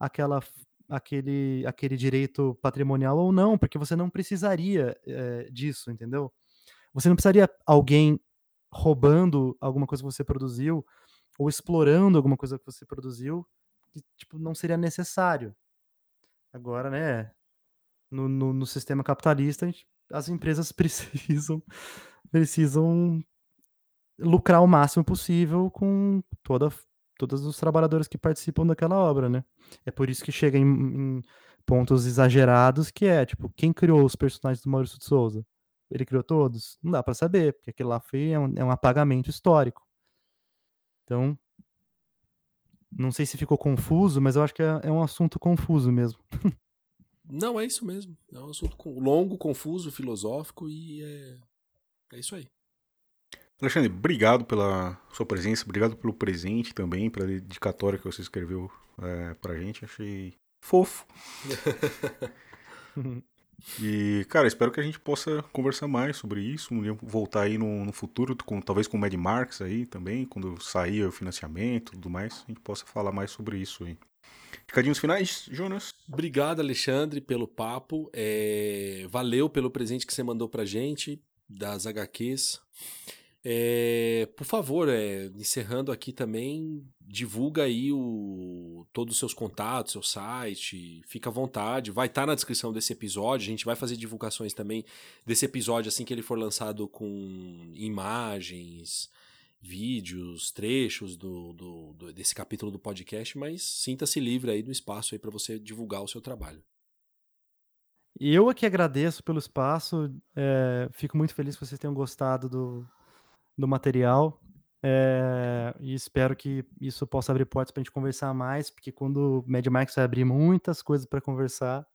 aquela, aquele, aquele direito patrimonial ou não, porque você não precisaria é, disso, entendeu? Você não precisaria alguém roubando alguma coisa que você produziu ou explorando alguma coisa que você produziu, que tipo, não seria necessário. Agora, né, no, no, no sistema capitalista, gente, as empresas precisam precisam lucrar o máximo possível com toda, todos os trabalhadores que participam daquela obra, né? É por isso que chega em, em pontos exagerados, que é, tipo, quem criou os personagens do Maurício de Souza? Ele criou todos? Não dá para saber, porque aquilo lá foi, é um, é um apagamento histórico. Então, não sei se ficou confuso, mas eu acho que é, é um assunto confuso mesmo. Não, é isso mesmo. É um assunto longo, confuso, filosófico e é, é isso aí. Alexandre, obrigado pela sua presença, obrigado pelo presente também, pela dedicatória que você escreveu é, pra gente. Achei fofo. E, cara, espero que a gente possa conversar mais sobre isso, voltar aí no, no futuro, com, talvez com o Mad Marks aí também, quando sair o financiamento e tudo mais, a gente possa falar mais sobre isso aí. Recadinhos finais, Jonas? Obrigado, Alexandre, pelo papo. É... Valeu pelo presente que você mandou pra gente, das HQs. É, por favor, é, encerrando aqui também, divulga aí o, todos os seus contatos, seu site, fica à vontade, vai estar tá na descrição desse episódio, a gente vai fazer divulgações também desse episódio assim que ele for lançado com imagens, vídeos, trechos do, do, do desse capítulo do podcast, mas sinta-se livre aí do espaço aí para você divulgar o seu trabalho. Eu aqui agradeço pelo espaço, é, fico muito feliz que vocês tenham gostado do, do material. É, e espero que isso possa abrir portas para a gente conversar mais, porque quando o Mad Max vai abrir muitas coisas para conversar.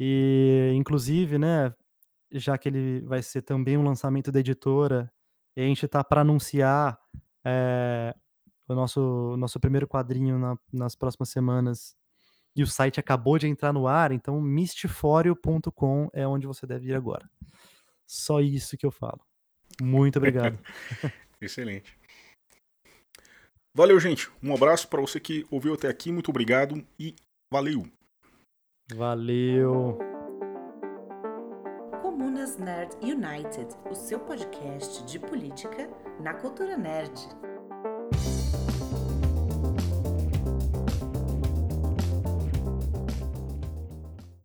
E, inclusive, né, já que ele vai ser também um lançamento da editora, e a gente tá para anunciar é, o nosso, nosso primeiro quadrinho na, nas próximas semanas. E o site acabou de entrar no ar, então mistiforio.com é onde você deve ir agora. Só isso que eu falo. Muito obrigado. Excelente. Valeu, gente. Um abraço para você que ouviu até aqui. Muito obrigado e valeu. Valeu. Comunas Nerd United, o seu podcast de política na cultura nerd.